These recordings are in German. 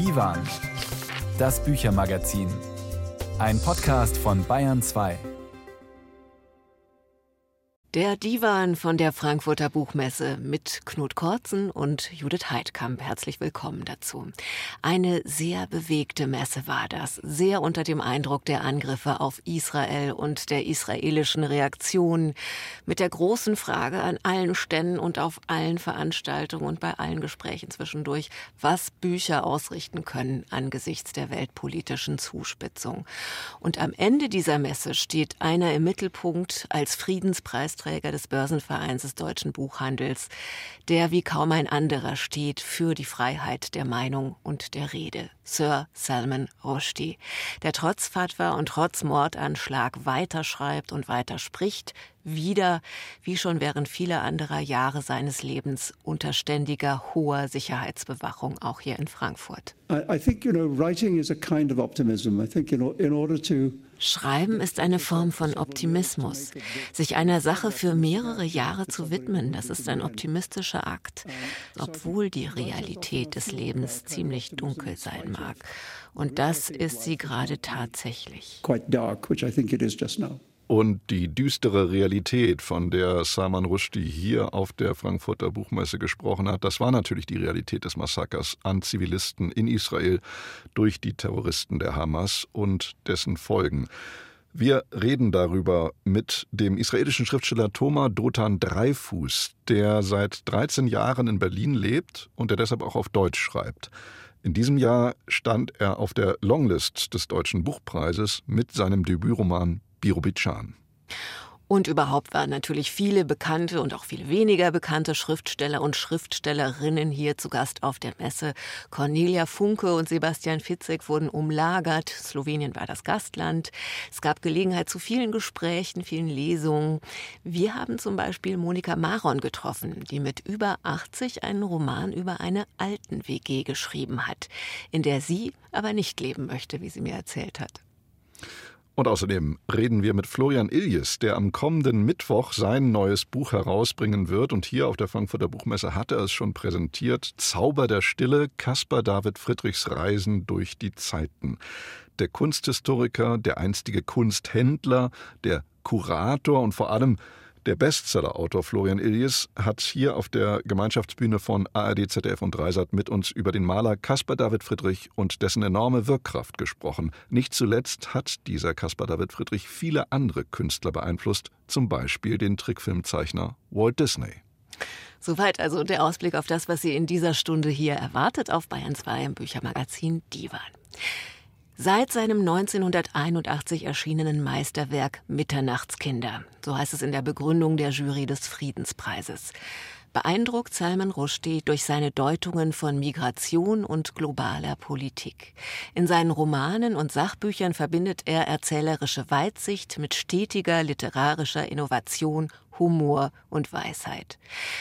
Divan, das Büchermagazin. Ein Podcast von Bayern 2. Der Divan von der Frankfurter Buchmesse mit Knut Korzen und Judith Heidkamp. Herzlich willkommen dazu. Eine sehr bewegte Messe war das, sehr unter dem Eindruck der Angriffe auf Israel und der israelischen Reaktion, mit der großen Frage an allen Ständen und auf allen Veranstaltungen und bei allen Gesprächen zwischendurch, was Bücher ausrichten können angesichts der weltpolitischen Zuspitzung. Und am Ende dieser Messe steht einer im Mittelpunkt als Friedenspreis Preisträger des Börsenvereins des deutschen Buchhandels, der wie kaum ein anderer steht für die Freiheit der Meinung und der Rede. Sir Salman Rushdie, der trotz Fatwa und trotz Mordanschlag weiterschreibt und weiter spricht, wieder, wie schon während vieler anderer Jahre seines Lebens, unter ständiger hoher Sicherheitsbewachung, auch hier in Frankfurt. Schreiben ist eine Form von Optimismus. Sich einer Sache für mehrere Jahre zu widmen, das ist ein optimistischer Akt, obwohl die Realität des Lebens ziemlich dunkel sein mag. Und das ist sie gerade tatsächlich. Quite dark, which I think it is just now. Und die düstere Realität, von der Salman Rushdie hier auf der Frankfurter Buchmesse gesprochen hat, das war natürlich die Realität des Massakers an Zivilisten in Israel durch die Terroristen der Hamas und dessen Folgen. Wir reden darüber mit dem israelischen Schriftsteller Thomas Dotan Dreifuß, der seit 13 Jahren in Berlin lebt und der deshalb auch auf Deutsch schreibt. In diesem Jahr stand er auf der Longlist des Deutschen Buchpreises mit seinem Debütroman Birobidschan. Und überhaupt waren natürlich viele bekannte und auch viele weniger bekannte Schriftsteller und Schriftstellerinnen hier zu Gast auf der Messe. Cornelia Funke und Sebastian Fitzek wurden umlagert. Slowenien war das Gastland. Es gab Gelegenheit zu vielen Gesprächen, vielen Lesungen. Wir haben zum Beispiel Monika Maron getroffen, die mit über 80 einen Roman über eine alten WG geschrieben hat, in der sie aber nicht leben möchte, wie sie mir erzählt hat. Und außerdem reden wir mit Florian Iljes, der am kommenden Mittwoch sein neues Buch herausbringen wird. Und hier auf der Frankfurter Buchmesse hat er es schon präsentiert. Zauber der Stille, Caspar David Friedrichs Reisen durch die Zeiten. Der Kunsthistoriker, der einstige Kunsthändler, der Kurator und vor allem der Bestseller-Autor Florian Illies hat hier auf der Gemeinschaftsbühne von ARD, ZDF und Dreisat mit uns über den Maler Caspar David Friedrich und dessen enorme Wirkkraft gesprochen. Nicht zuletzt hat dieser Caspar David Friedrich viele andere Künstler beeinflusst, zum Beispiel den Trickfilmzeichner Walt Disney. Soweit also der Ausblick auf das, was Sie in dieser Stunde hier erwartet auf Bayern 2 im Büchermagazin Divan. Seit seinem 1981 erschienenen Meisterwerk Mitternachtskinder, so heißt es in der Begründung der Jury des Friedenspreises, beeindruckt Salman Rushdie durch seine Deutungen von Migration und globaler Politik. In seinen Romanen und Sachbüchern verbindet er erzählerische Weitsicht mit stetiger literarischer Innovation Humor und Weisheit.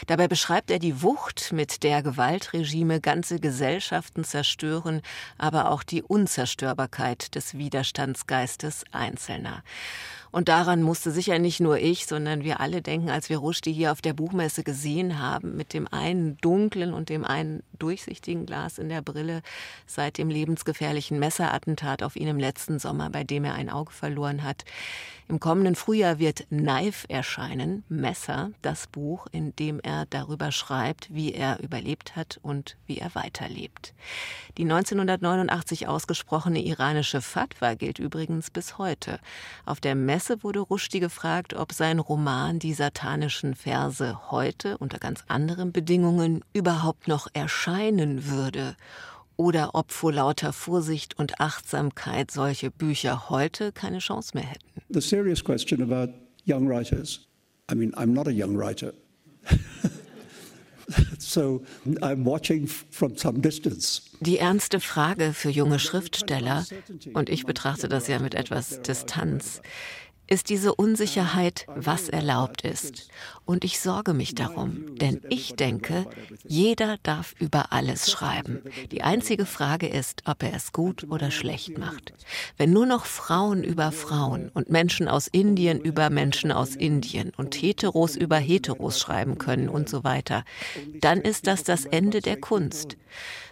Dabei beschreibt er die Wucht, mit der Gewaltregime ganze Gesellschaften zerstören, aber auch die Unzerstörbarkeit des Widerstandsgeistes Einzelner. Und daran musste sicher nicht nur ich, sondern wir alle denken, als wir Rushdie hier auf der Buchmesse gesehen haben, mit dem einen dunklen und dem einen durchsichtigen Glas in der Brille seit dem lebensgefährlichen Messerattentat auf ihn im letzten Sommer, bei dem er ein Auge verloren hat. Im kommenden Frühjahr wird Knife erscheinen, Messer, das Buch, in dem er darüber schreibt, wie er überlebt hat und wie er weiterlebt. Die 1989 ausgesprochene iranische Fatwa gilt übrigens bis heute. Auf der Messe wurde Rushdie gefragt, ob sein Roman Die satanischen Verse heute unter ganz anderen Bedingungen überhaupt noch erscheinen würde oder ob vor lauter Vorsicht und Achtsamkeit solche Bücher heute keine Chance mehr hätten. The serious question about young writers. I mean, I'm not a young writer. so I'm watching from some distance. Die ernste Frage für junge Schriftsteller, und ich betrachte das ja mit etwas Distanz, ist diese Unsicherheit, was erlaubt ist. Und ich sorge mich darum, denn ich denke, jeder darf über alles schreiben. Die einzige Frage ist, ob er es gut oder schlecht macht. Wenn nur noch Frauen über Frauen und Menschen aus Indien über Menschen aus Indien und Heteros über Heteros schreiben können und so weiter, dann ist das das Ende der Kunst.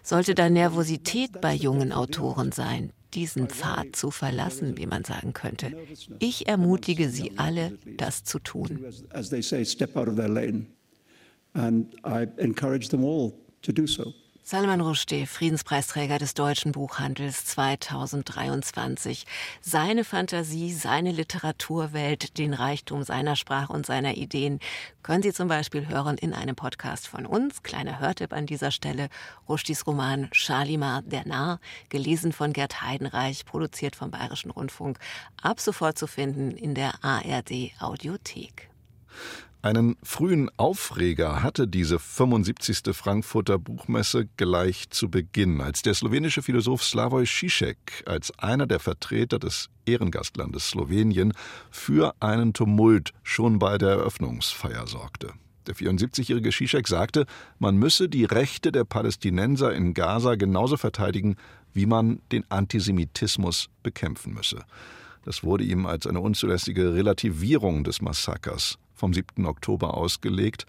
Sollte da Nervosität bei jungen Autoren sein, diesen Pfad zu verlassen, wie man sagen könnte. Ich ermutige Sie alle, das zu tun. And I encourage them all to do so. Salman Rushdie, Friedenspreisträger des deutschen Buchhandels 2023. Seine Fantasie, seine Literaturwelt, den Reichtum seiner Sprache und seiner Ideen können Sie zum Beispiel hören in einem Podcast von uns. Kleiner Hörtipp an dieser Stelle. Rushdies Roman Shalimar der Narr, gelesen von Gerd Heidenreich, produziert vom Bayerischen Rundfunk, ab sofort zu finden in der ARD Audiothek. Einen frühen Aufreger hatte diese 75. Frankfurter Buchmesse gleich zu Beginn, als der slowenische Philosoph Slavoj Žižek als einer der Vertreter des Ehrengastlandes Slowenien für einen Tumult schon bei der Eröffnungsfeier sorgte. Der 74-jährige Žižek sagte, man müsse die Rechte der Palästinenser in Gaza genauso verteidigen, wie man den Antisemitismus bekämpfen müsse. Das wurde ihm als eine unzulässige Relativierung des Massakers vom 7. Oktober ausgelegt,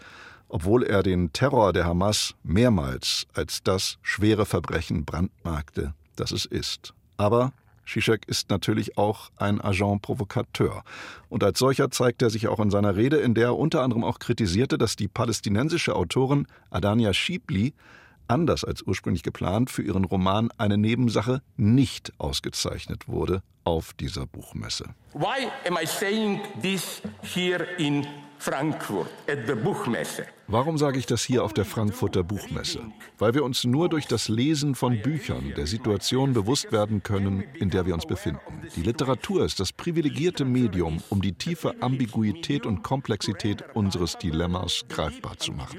obwohl er den Terror der Hamas mehrmals als das schwere Verbrechen brandmarkte, das es ist. Aber Zizek ist natürlich auch ein Agent Provocateur. Und als solcher zeigt er sich auch in seiner Rede, in der er unter anderem auch kritisierte, dass die palästinensische Autorin Adania Schibli anders als ursprünglich geplant, für ihren Roman Eine Nebensache nicht ausgezeichnet wurde auf dieser Buchmesse. Why am I saying this here in Frankfurt at the Buchmesse? Warum sage ich das hier auf der Frankfurter Buchmesse? Weil wir uns nur durch das Lesen von Büchern der Situation bewusst werden können, in der wir uns befinden. Die Literatur ist das privilegierte Medium, um die tiefe Ambiguität und Komplexität unseres Dilemmas greifbar zu machen.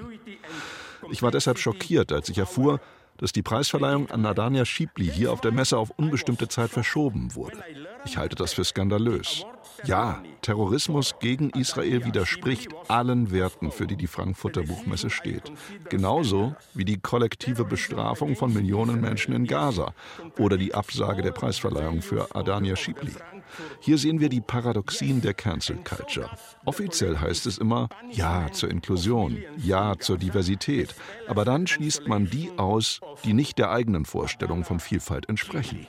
Ich war deshalb schockiert, als ich erfuhr, dass die Preisverleihung an Nadania Schiebli hier auf der Messe auf unbestimmte Zeit verschoben wurde. Ich halte das für skandalös. Ja, Terrorismus gegen Israel widerspricht allen Werten, für die die Frankfurter Buchmesse steht. Genauso wie die kollektive Bestrafung von Millionen Menschen in Gaza oder die Absage der Preisverleihung für Adania Schibli. Hier sehen wir die Paradoxien der Cancel Culture. Offiziell heißt es immer Ja zur Inklusion, Ja zur Diversität, aber dann schließt man die aus, die nicht der eigenen Vorstellung von Vielfalt entsprechen.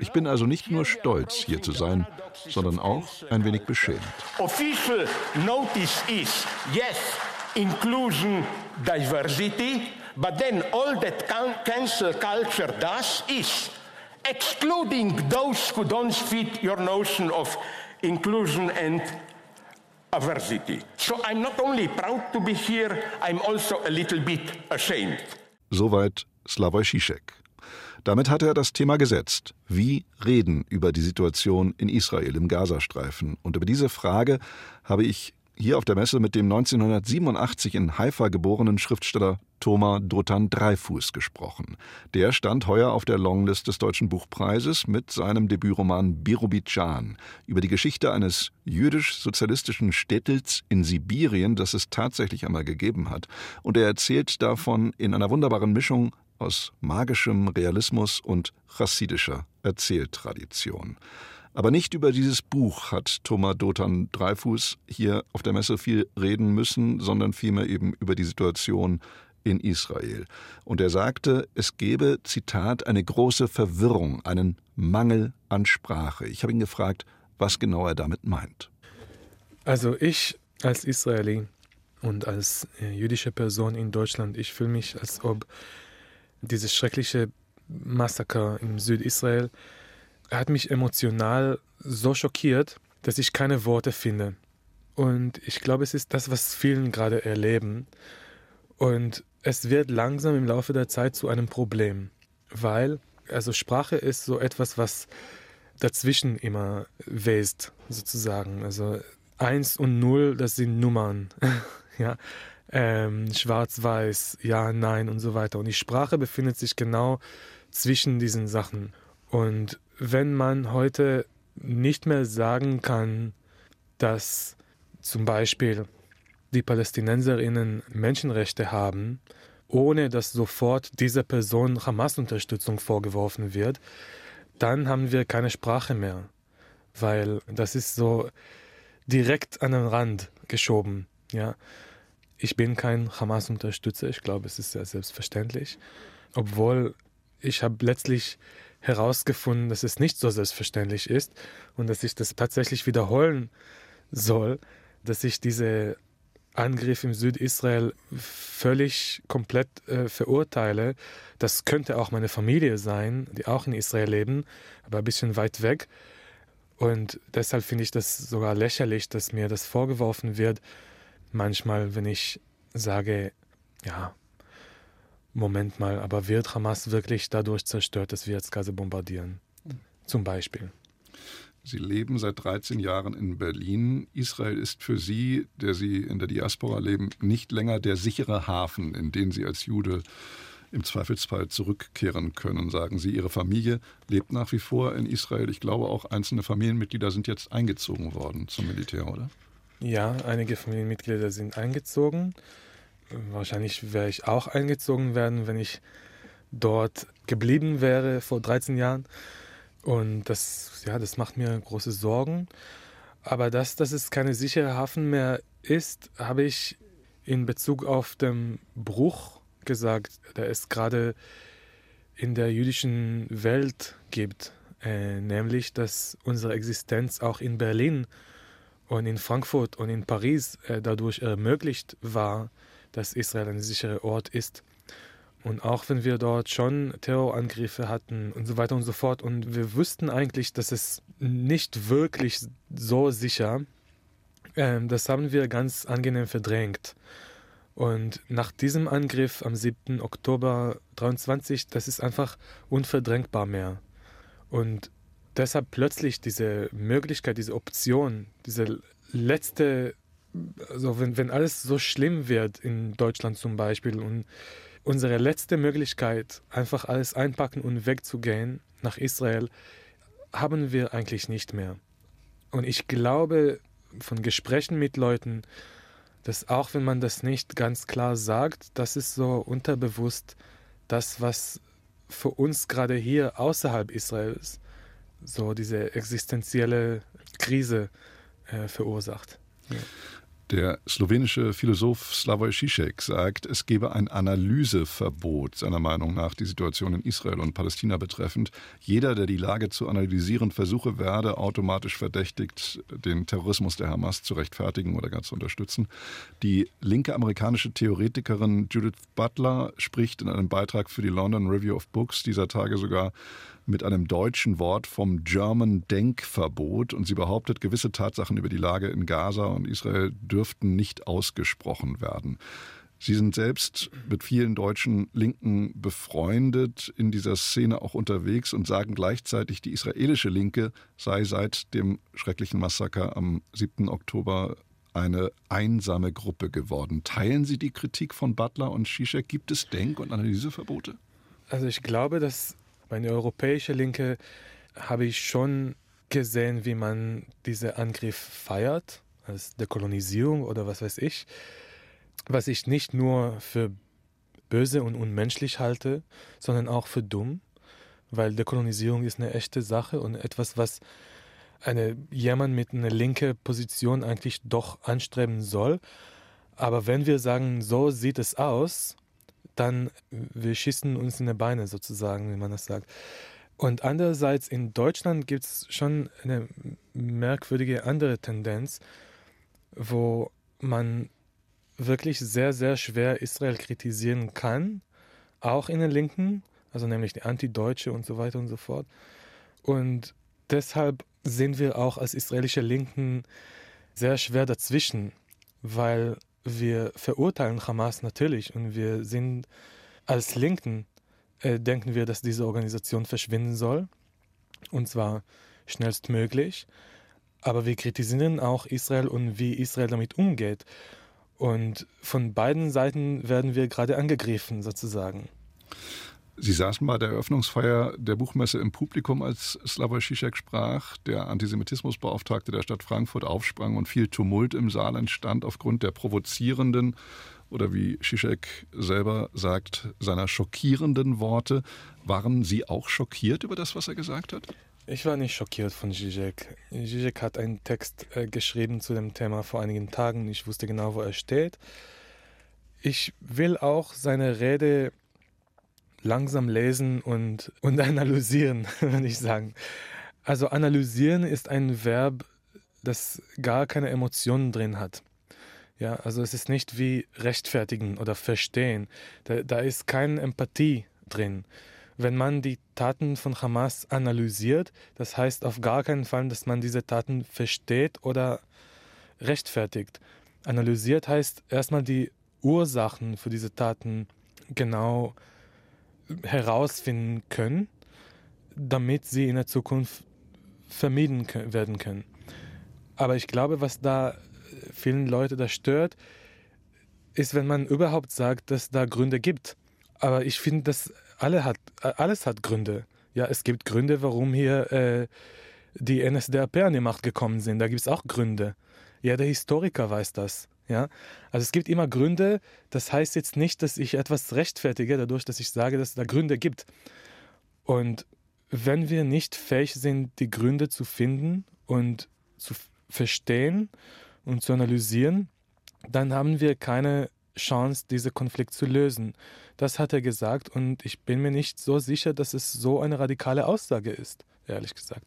Ich bin also nicht nur stolz, hier zu sein, sondern auch ein wenig beschämt. Official notice is, yes, inclusion, diversity, but then all that cancel culture does is excluding those who don't fit your notion of inclusion and diversity. So I'm not only proud to be here, I'm also a little bit ashamed. Soweit Slavoj Žižek. Damit hatte er das Thema gesetzt. Wie reden über die Situation in Israel im Gazastreifen? Und über diese Frage habe ich hier auf der Messe mit dem 1987 in Haifa geborenen Schriftsteller Thomas Dotan Dreifuß gesprochen. Der stand heuer auf der Longlist des Deutschen Buchpreises mit seinem Debütroman Birubidschan über die Geschichte eines jüdisch-sozialistischen Städtels in Sibirien, das es tatsächlich einmal gegeben hat. Und er erzählt davon in einer wunderbaren Mischung aus magischem Realismus und chassidischer Erzähltradition. Aber nicht über dieses Buch hat Thomas Dotan Dreifuß hier auf der Messe viel reden müssen, sondern vielmehr eben über die Situation in Israel. Und er sagte, es gebe, Zitat, eine große Verwirrung, einen Mangel an Sprache. Ich habe ihn gefragt, was genau er damit meint. Also ich als Israeli und als äh, jüdische Person in Deutschland, ich fühle mich, als ob dieses schreckliche Massaker im Südisrael hat mich emotional so schockiert, dass ich keine Worte finde. Und ich glaube, es ist das, was vielen gerade erleben. Und es wird langsam im Laufe der Zeit zu einem Problem, weil also Sprache ist so etwas, was dazwischen immer west, sozusagen. Also eins und null, das sind Nummern. ja, ähm, schwarz-weiß, ja, nein und so weiter. Und die Sprache befindet sich genau zwischen diesen Sachen. Und wenn man heute nicht mehr sagen kann, dass zum Beispiel die Palästinenserinnen Menschenrechte haben, ohne dass sofort dieser Person Hamas-Unterstützung vorgeworfen wird, dann haben wir keine Sprache mehr, weil das ist so direkt an den Rand geschoben. Ja, ich bin kein Hamas-Unterstützer. Ich glaube, es ist sehr selbstverständlich, obwohl ich habe letztlich herausgefunden, dass es nicht so selbstverständlich ist und dass ich das tatsächlich wiederholen soll, dass ich diese Angriff im Südisrael völlig komplett äh, verurteile. Das könnte auch meine Familie sein, die auch in Israel leben, aber ein bisschen weit weg. Und deshalb finde ich das sogar lächerlich, dass mir das vorgeworfen wird. Manchmal, wenn ich sage, ja, Moment mal, aber wird Hamas wirklich dadurch zerstört, dass wir jetzt Gaza bombardieren? Zum Beispiel. Sie leben seit 13 Jahren in Berlin. Israel ist für Sie, der Sie in der Diaspora leben, nicht länger der sichere Hafen, in den Sie als Jude im Zweifelsfall zurückkehren können, sagen Sie. Ihre Familie lebt nach wie vor in Israel. Ich glaube, auch einzelne Familienmitglieder sind jetzt eingezogen worden zum Militär, oder? Ja, einige Familienmitglieder sind eingezogen. Wahrscheinlich wäre ich auch eingezogen werden, wenn ich dort geblieben wäre vor 13 Jahren. Und das, ja, das macht mir große Sorgen. Aber dass, dass es keine sichere Hafen mehr ist, habe ich in Bezug auf den Bruch gesagt, der es gerade in der jüdischen Welt gibt. Äh, nämlich, dass unsere Existenz auch in Berlin und in Frankfurt und in Paris äh, dadurch ermöglicht war, dass Israel ein sicherer Ort ist. Und auch wenn wir dort schon Terrorangriffe hatten und so weiter und so fort, und wir wussten eigentlich, dass es nicht wirklich so sicher, ähm, das haben wir ganz angenehm verdrängt. Und nach diesem Angriff am 7. Oktober 23, das ist einfach unverdrängbar mehr. Und deshalb plötzlich diese Möglichkeit, diese Option, diese letzte, also wenn, wenn alles so schlimm wird in Deutschland zum Beispiel und unsere letzte Möglichkeit, einfach alles einpacken und wegzugehen nach Israel, haben wir eigentlich nicht mehr. Und ich glaube von Gesprächen mit Leuten, dass auch wenn man das nicht ganz klar sagt, das ist so unterbewusst das, was für uns gerade hier außerhalb Israels so diese existenzielle Krise äh, verursacht. Ja. Der slowenische Philosoph Slavoj Žižek sagt, es gebe ein Analyseverbot, seiner Meinung nach, die Situation in Israel und Palästina betreffend. Jeder, der die Lage zu analysieren versuche, werde automatisch verdächtigt, den Terrorismus der Hamas zu rechtfertigen oder gar zu unterstützen. Die linke amerikanische Theoretikerin Judith Butler spricht in einem Beitrag für die London Review of Books dieser Tage sogar mit einem deutschen Wort vom German Denkverbot und sie behauptet, gewisse Tatsachen über die Lage in Gaza und Israel dürften nicht ausgesprochen werden. Sie sind selbst mit vielen deutschen Linken befreundet, in dieser Szene auch unterwegs und sagen gleichzeitig, die israelische Linke sei seit dem schrecklichen Massaker am 7. Oktober eine einsame Gruppe geworden. Teilen Sie die Kritik von Butler und Zizek? Gibt es Denk- und Analyseverbote? Also ich glaube, dass meine europäische Linke habe ich schon gesehen, wie man diesen Angriff feiert, als Dekolonisierung oder was weiß ich, was ich nicht nur für böse und unmenschlich halte, sondern auch für dumm, weil Dekolonisierung ist eine echte Sache und etwas, was eine, jemand mit einer linken Position eigentlich doch anstreben soll. Aber wenn wir sagen, so sieht es aus, dann wir schießen uns in die Beine sozusagen, wie man das sagt. Und andererseits in Deutschland gibt es schon eine merkwürdige andere Tendenz, wo man wirklich sehr, sehr schwer Israel kritisieren kann, auch in den Linken, also nämlich die Antideutsche und so weiter und so fort. Und deshalb sind wir auch als israelische Linken sehr schwer dazwischen, weil wir verurteilen Hamas natürlich und wir sind als Linken, äh, denken wir, dass diese Organisation verschwinden soll. Und zwar schnellstmöglich. Aber wir kritisieren auch Israel und wie Israel damit umgeht. Und von beiden Seiten werden wir gerade angegriffen, sozusagen. Sie saßen bei der Eröffnungsfeier der Buchmesse im Publikum, als Slavoj Žižek sprach. Der Antisemitismusbeauftragte der Stadt Frankfurt aufsprang und viel Tumult im Saal entstand aufgrund der provozierenden oder wie Žižek selber sagt, seiner schockierenden Worte. Waren Sie auch schockiert über das, was er gesagt hat? Ich war nicht schockiert von Zizek. Zizek hat einen Text äh, geschrieben zu dem Thema vor einigen Tagen. Ich wusste genau, wo er steht. Ich will auch seine Rede langsam lesen und, und analysieren, würde ich sagen. Also analysieren ist ein Verb, das gar keine Emotionen drin hat. Ja, also es ist nicht wie rechtfertigen oder verstehen. Da, da ist keine Empathie drin. Wenn man die Taten von Hamas analysiert, das heißt auf gar keinen Fall, dass man diese Taten versteht oder rechtfertigt. Analysiert heißt erstmal die Ursachen für diese Taten genau herausfinden können, damit sie in der Zukunft vermieden werden können. Aber ich glaube, was da vielen Leute da stört, ist, wenn man überhaupt sagt, dass da Gründe gibt. Aber ich finde, dass alle hat, alles hat Gründe. Ja, es gibt Gründe, warum hier äh, die NSDAP an die Macht gekommen sind. Da gibt es auch Gründe. Ja, der Historiker weiß das. Ja, also es gibt immer Gründe. Das heißt jetzt nicht, dass ich etwas rechtfertige, dadurch, dass ich sage, dass es da Gründe gibt. Und wenn wir nicht fähig sind, die Gründe zu finden und zu verstehen und zu analysieren, dann haben wir keine Chance, diesen Konflikt zu lösen. Das hat er gesagt und ich bin mir nicht so sicher, dass es so eine radikale Aussage ist, ehrlich gesagt.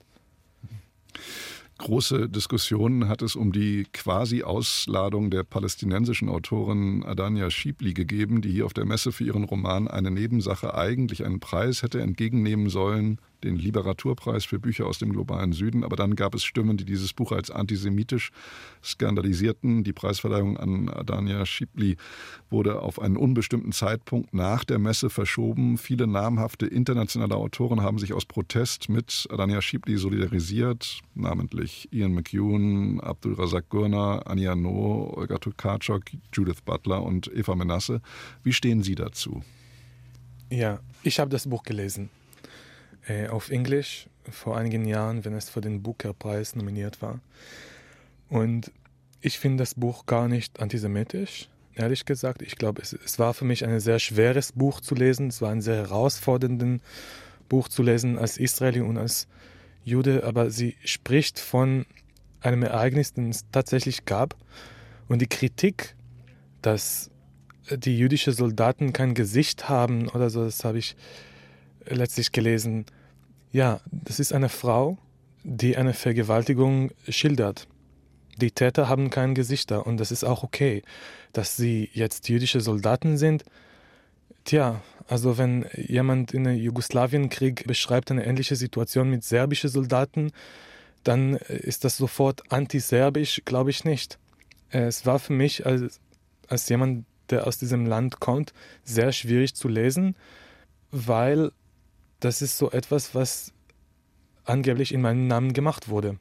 Große Diskussionen hat es um die Quasi-Ausladung der palästinensischen Autorin Adania Schiebli gegeben, die hier auf der Messe für ihren Roman Eine Nebensache eigentlich einen Preis hätte entgegennehmen sollen den Literaturpreis für Bücher aus dem globalen Süden. Aber dann gab es Stimmen, die dieses Buch als antisemitisch skandalisierten. Die Preisverleihung an Adania Schibli wurde auf einen unbestimmten Zeitpunkt nach der Messe verschoben. Viele namhafte internationale Autoren haben sich aus Protest mit Adania Schibli solidarisiert, namentlich Ian McEwan, Abdul Razak Gurna, Anja No, Olga Tokarczuk, Judith Butler und Eva Menasse. Wie stehen Sie dazu? Ja, ich habe das Buch gelesen äh, auf Englisch vor einigen Jahren, wenn es für den Booker-Preis nominiert war. Und ich finde das Buch gar nicht antisemitisch, ehrlich gesagt. Ich glaube, es, es, war für mich ein sehr schweres Buch zu lesen. Es war ein sehr herausforderndes Buch zu lesen als Israeli und als Jude, aber sie spricht von einem Ereignis, das es tatsächlich gab. Und die Kritik, dass die jüdischen Soldaten kein Gesicht haben oder so, das habe ich letztlich gelesen. Ja, das ist eine Frau, die eine Vergewaltigung schildert. Die Täter haben kein Gesichter und das ist auch okay. Dass sie jetzt jüdische Soldaten sind, tja, also wenn jemand in den Jugoslawienkrieg beschreibt eine ähnliche Situation mit serbischen Soldaten, dann ist das sofort antiserbisch, glaube ich nicht. Es war für mich als, als jemand, der aus diesem Land kommt, sehr schwierig zu lesen, weil das ist so etwas, was angeblich in meinem Namen gemacht wurde.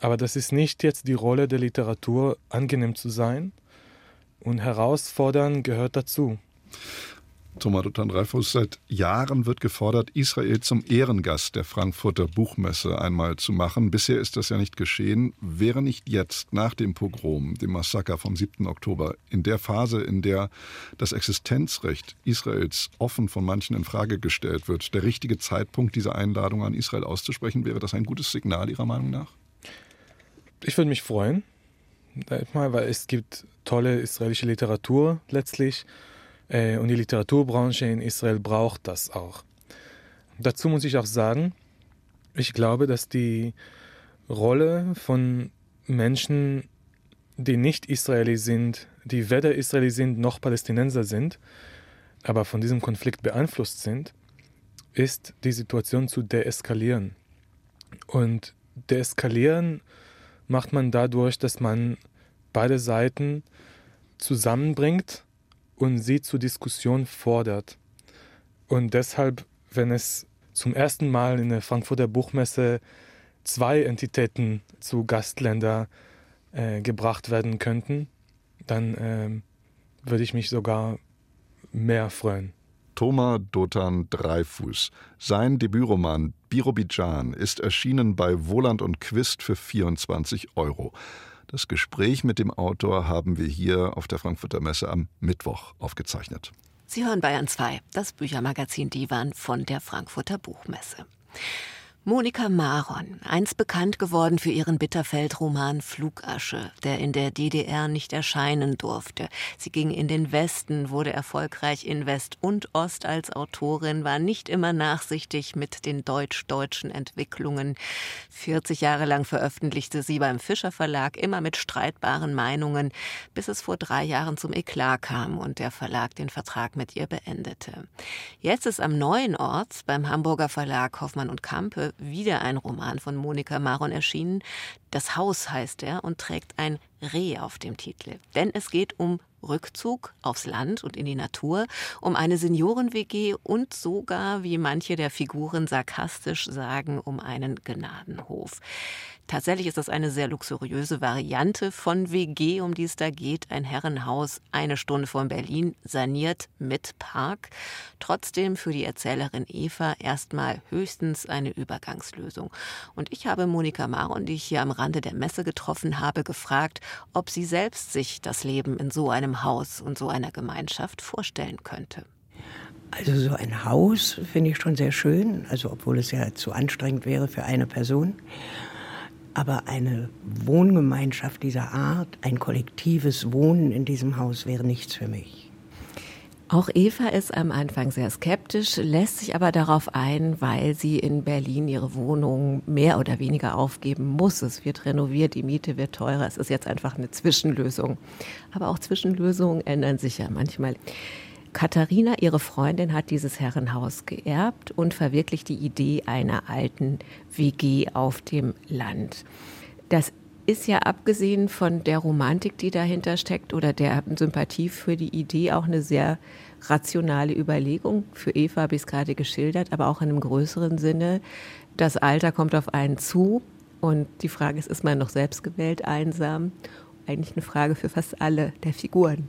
Aber das ist nicht jetzt die Rolle der Literatur, angenehm zu sein. Und herausfordern gehört dazu. Thomas Dreyfus, seit Jahren wird gefordert, Israel zum Ehrengast der Frankfurter Buchmesse einmal zu machen. Bisher ist das ja nicht geschehen. Wäre nicht jetzt, nach dem Pogrom, dem Massaker vom 7. Oktober, in der Phase, in der das Existenzrecht Israels offen von manchen in Frage gestellt wird, der richtige Zeitpunkt, diese Einladung an Israel auszusprechen? Wäre das ein gutes Signal Ihrer Meinung nach? Ich würde mich freuen, weil es gibt tolle israelische Literatur letztlich. Äh, und die Literaturbranche in Israel braucht das auch. Dazu muss ich auch sagen, ich glaube, dass die Rolle von Menschen, die nicht Israeli sind, die weder Israeli sind noch Palästinenser sind, aber von diesem Konflikt beeinflusst sind, ist die Situation zu deeskalieren. Und deeskalieren macht man dadurch, dass man beide Seiten zusammenbringt und sie zur Diskussion fordert. Und deshalb, wenn es zum ersten Mal in der Frankfurter Buchmesse zwei Entitäten zu Gastländer äh, gebracht werden könnten, dann äh, würde ich mich sogar mehr freuen. Toma Dotan Dreifuß. Sein Debütroman Birobidjan ist erschienen bei Wohland und Quist für 24 Euro. Das Gespräch mit dem Autor haben wir hier auf der Frankfurter Messe am Mittwoch aufgezeichnet. Sie hören Bayern 2, das Büchermagazin Divan von der Frankfurter Buchmesse. Monika Maron, einst bekannt geworden für ihren Bitterfeld-Roman Flugasche, der in der DDR nicht erscheinen durfte. Sie ging in den Westen, wurde erfolgreich in West und Ost als Autorin, war nicht immer nachsichtig mit den deutsch-deutschen Entwicklungen. 40 Jahre lang veröffentlichte sie beim Fischer Verlag immer mit streitbaren Meinungen, bis es vor drei Jahren zum Eklat kam und der Verlag den Vertrag mit ihr beendete. Jetzt ist am neuen Ort beim Hamburger Verlag Hoffmann und Kampe wieder ein Roman von Monika Maron erschienen. Das Haus heißt er und trägt ein Reh auf dem Titel. Denn es geht um Rückzug aufs Land und in die Natur, um eine Senioren-WG und sogar, wie manche der Figuren sarkastisch sagen, um einen Gnadenhof. Tatsächlich ist das eine sehr luxuriöse Variante von WG, um die es da geht. Ein Herrenhaus, eine Stunde von Berlin, saniert mit Park. Trotzdem für die Erzählerin Eva erstmal höchstens eine Übergangslösung. Und ich habe Monika Maron, die ich hier am Rande der Messe getroffen habe, gefragt, ob sie selbst sich das Leben in so einem Haus und so einer Gemeinschaft vorstellen könnte. Also so ein Haus finde ich schon sehr schön, also obwohl es ja zu anstrengend wäre für eine Person. Aber eine Wohngemeinschaft dieser Art, ein kollektives Wohnen in diesem Haus wäre nichts für mich. Auch Eva ist am Anfang sehr skeptisch, lässt sich aber darauf ein, weil sie in Berlin ihre Wohnung mehr oder weniger aufgeben muss. Es wird renoviert, die Miete wird teurer. Es ist jetzt einfach eine Zwischenlösung. Aber auch Zwischenlösungen ändern sich ja manchmal. Katharina, ihre Freundin, hat dieses Herrenhaus geerbt und verwirklicht die Idee einer alten WG auf dem Land. Das ist ja abgesehen von der Romantik, die dahinter steckt oder der Sympathie für die Idee auch eine sehr rationale Überlegung. Für Eva habe ich es gerade geschildert, aber auch in einem größeren Sinne. Das Alter kommt auf einen zu und die Frage ist, ist man noch selbstgewählt einsam? Eigentlich eine Frage für fast alle der Figuren.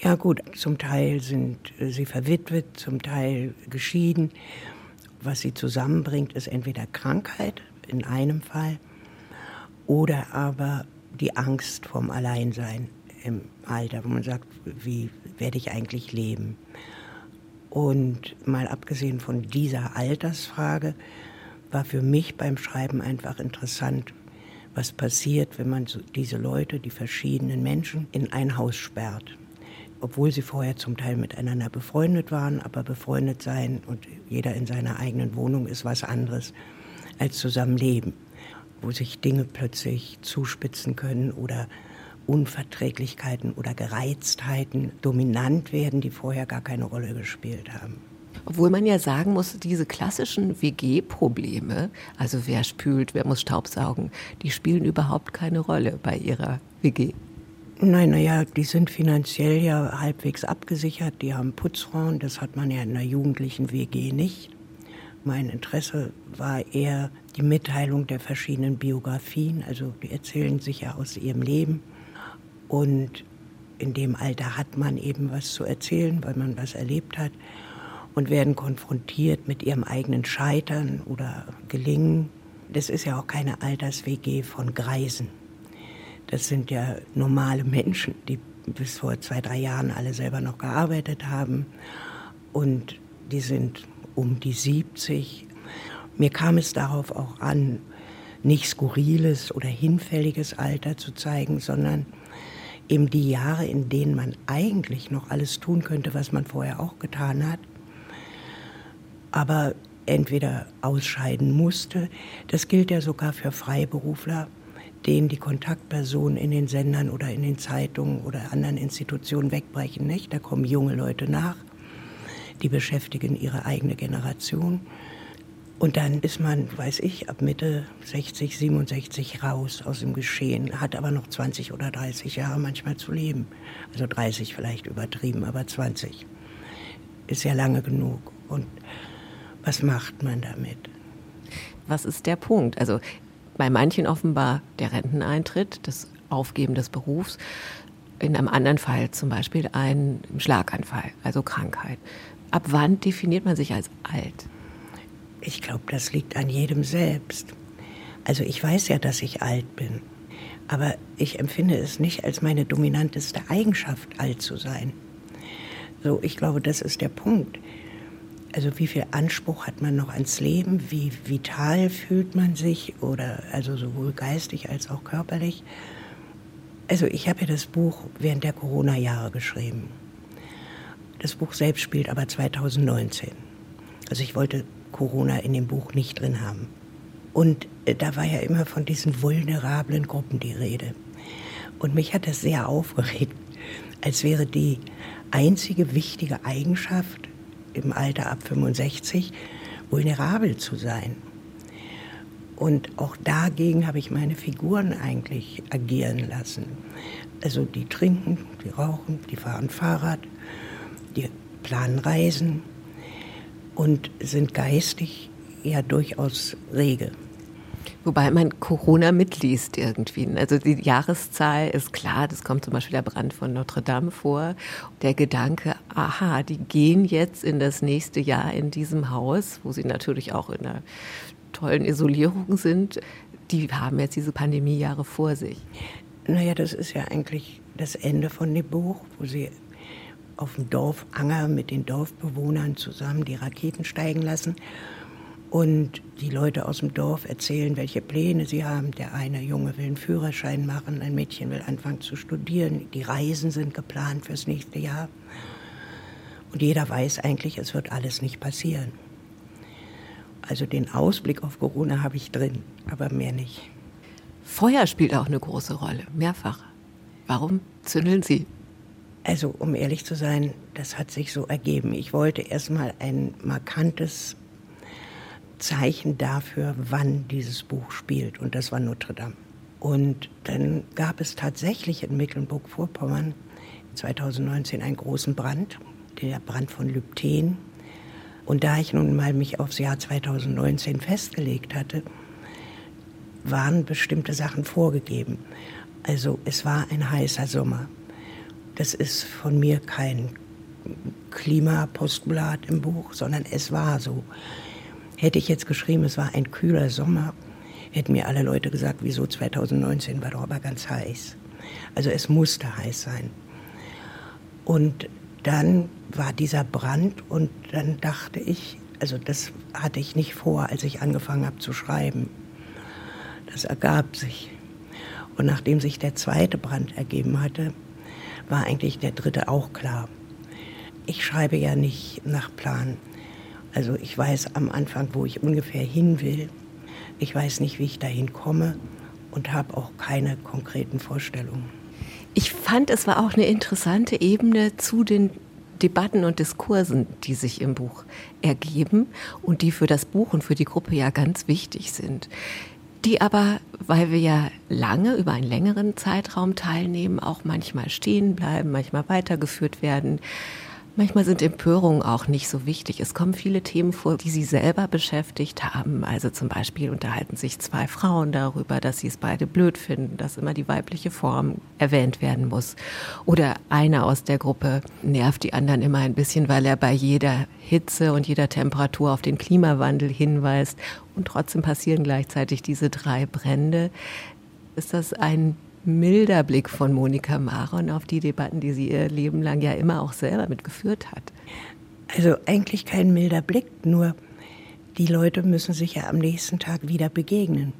Ja gut, zum Teil sind äh, sie verwitwet, zum Teil geschieden. Was sie zusammenbringt, ist entweder Krankheit in einem Fall oder aber die Angst vom Alleinsein im Alter, wo man sagt, wie werde ich eigentlich leben? Und mal abgesehen von dieser Altersfrage war für mich beim Schreiben einfach interessant, was passiert, wenn man diese Leute, die verschiedenen Menschen, in ein Haus sperrt obwohl sie vorher zum Teil miteinander befreundet waren, aber befreundet sein und jeder in seiner eigenen Wohnung ist was anderes als zusammenleben, wo sich Dinge plötzlich zuspitzen können oder Unverträglichkeiten oder Gereiztheiten dominant werden, die vorher gar keine Rolle gespielt haben. Obwohl man ja sagen muss, diese klassischen WG-Probleme, also wer spült, wer muss Staubsaugen, die spielen überhaupt keine Rolle bei ihrer WG. Nein, naja, die sind finanziell ja halbwegs abgesichert. Die haben Putzfrauen, das hat man ja in einer jugendlichen WG nicht. Mein Interesse war eher die Mitteilung der verschiedenen Biografien. Also die erzählen sich ja aus ihrem Leben. Und in dem Alter hat man eben was zu erzählen, weil man was erlebt hat. Und werden konfrontiert mit ihrem eigenen Scheitern oder Gelingen. Das ist ja auch keine Alters-WG von Greisen. Das sind ja normale Menschen, die bis vor zwei, drei Jahren alle selber noch gearbeitet haben. Und die sind um die 70. Mir kam es darauf auch an, nicht skurriles oder hinfälliges Alter zu zeigen, sondern eben die Jahre, in denen man eigentlich noch alles tun könnte, was man vorher auch getan hat, aber entweder ausscheiden musste. Das gilt ja sogar für Freiberufler denen die Kontaktpersonen in den Sendern oder in den Zeitungen oder anderen Institutionen wegbrechen. Nicht? Da kommen junge Leute nach, die beschäftigen ihre eigene Generation. Und dann ist man, weiß ich, ab Mitte 60, 67 raus aus dem Geschehen, hat aber noch 20 oder 30 Jahre manchmal zu leben. Also 30 vielleicht übertrieben, aber 20 ist ja lange genug. Und was macht man damit? Was ist der Punkt? Also bei manchen offenbar der Renteneintritt, das Aufgeben des Berufs, in einem anderen Fall zum Beispiel ein Schlaganfall, also Krankheit. Ab wann definiert man sich als alt? Ich glaube, das liegt an jedem selbst. Also ich weiß ja, dass ich alt bin, aber ich empfinde es nicht als meine dominanteste Eigenschaft, alt zu sein. So, ich glaube, das ist der Punkt. Also wie viel Anspruch hat man noch ans Leben? Wie vital fühlt man sich? Oder also sowohl geistig als auch körperlich? Also ich habe ja das Buch während der Corona-Jahre geschrieben. Das Buch selbst spielt aber 2019. Also ich wollte Corona in dem Buch nicht drin haben. Und äh, da war ja immer von diesen vulnerablen Gruppen die Rede. Und mich hat das sehr aufgeregt, als wäre die einzige wichtige Eigenschaft im Alter ab 65 vulnerabel zu sein. Und auch dagegen habe ich meine Figuren eigentlich agieren lassen. Also die trinken, die rauchen, die fahren Fahrrad, die planen Reisen und sind geistig ja durchaus rege. Wobei man Corona mitliest irgendwie. Also die Jahreszahl ist klar, das kommt zum Beispiel der Brand von Notre Dame vor. Der Gedanke, aha, die gehen jetzt in das nächste Jahr in diesem Haus, wo sie natürlich auch in einer tollen Isolierung sind, die haben jetzt diese Pandemiejahre vor sich. Naja, das ist ja eigentlich das Ende von dem Buch, wo sie auf dem Dorfanger mit den Dorfbewohnern zusammen die Raketen steigen lassen. Und die Leute aus dem Dorf erzählen, welche Pläne sie haben. Der eine Junge will einen Führerschein machen, ein Mädchen will anfangen zu studieren. Die Reisen sind geplant fürs nächste Jahr. Und jeder weiß eigentlich, es wird alles nicht passieren. Also den Ausblick auf Corona habe ich drin, aber mehr nicht. Feuer spielt auch eine große Rolle, mehrfach. Warum zündeln Sie? Also, um ehrlich zu sein, das hat sich so ergeben. Ich wollte erstmal ein markantes Zeichen dafür, wann dieses Buch spielt. Und das war Notre Dame. Und dann gab es tatsächlich in Mecklenburg-Vorpommern 2019 einen großen Brand, der Brand von Lübten. Und da ich nun mal mich aufs Jahr 2019 festgelegt hatte, waren bestimmte Sachen vorgegeben. Also es war ein heißer Sommer. Das ist von mir kein Klimapostulat im Buch, sondern es war so. Hätte ich jetzt geschrieben, es war ein kühler Sommer, hätten mir alle Leute gesagt, wieso 2019 war doch aber ganz heiß. Also es musste heiß sein. Und dann war dieser Brand und dann dachte ich, also das hatte ich nicht vor, als ich angefangen habe zu schreiben. Das ergab sich. Und nachdem sich der zweite Brand ergeben hatte, war eigentlich der dritte auch klar. Ich schreibe ja nicht nach Plan. Also ich weiß am Anfang, wo ich ungefähr hin will. Ich weiß nicht, wie ich dahin komme und habe auch keine konkreten Vorstellungen. Ich fand, es war auch eine interessante Ebene zu den Debatten und Diskursen, die sich im Buch ergeben und die für das Buch und für die Gruppe ja ganz wichtig sind. Die aber, weil wir ja lange über einen längeren Zeitraum teilnehmen, auch manchmal stehen bleiben, manchmal weitergeführt werden. Manchmal sind Empörungen auch nicht so wichtig. Es kommen viele Themen vor, die Sie selber beschäftigt haben. Also zum Beispiel unterhalten sich zwei Frauen darüber, dass sie es beide blöd finden, dass immer die weibliche Form erwähnt werden muss. Oder einer aus der Gruppe nervt die anderen immer ein bisschen, weil er bei jeder Hitze und jeder Temperatur auf den Klimawandel hinweist. Und trotzdem passieren gleichzeitig diese drei Brände. Ist das ein milder Blick von Monika Maron auf die Debatten, die sie ihr Leben lang ja immer auch selber mitgeführt hat. Also eigentlich kein milder Blick, nur die Leute müssen sich ja am nächsten Tag wieder begegnen.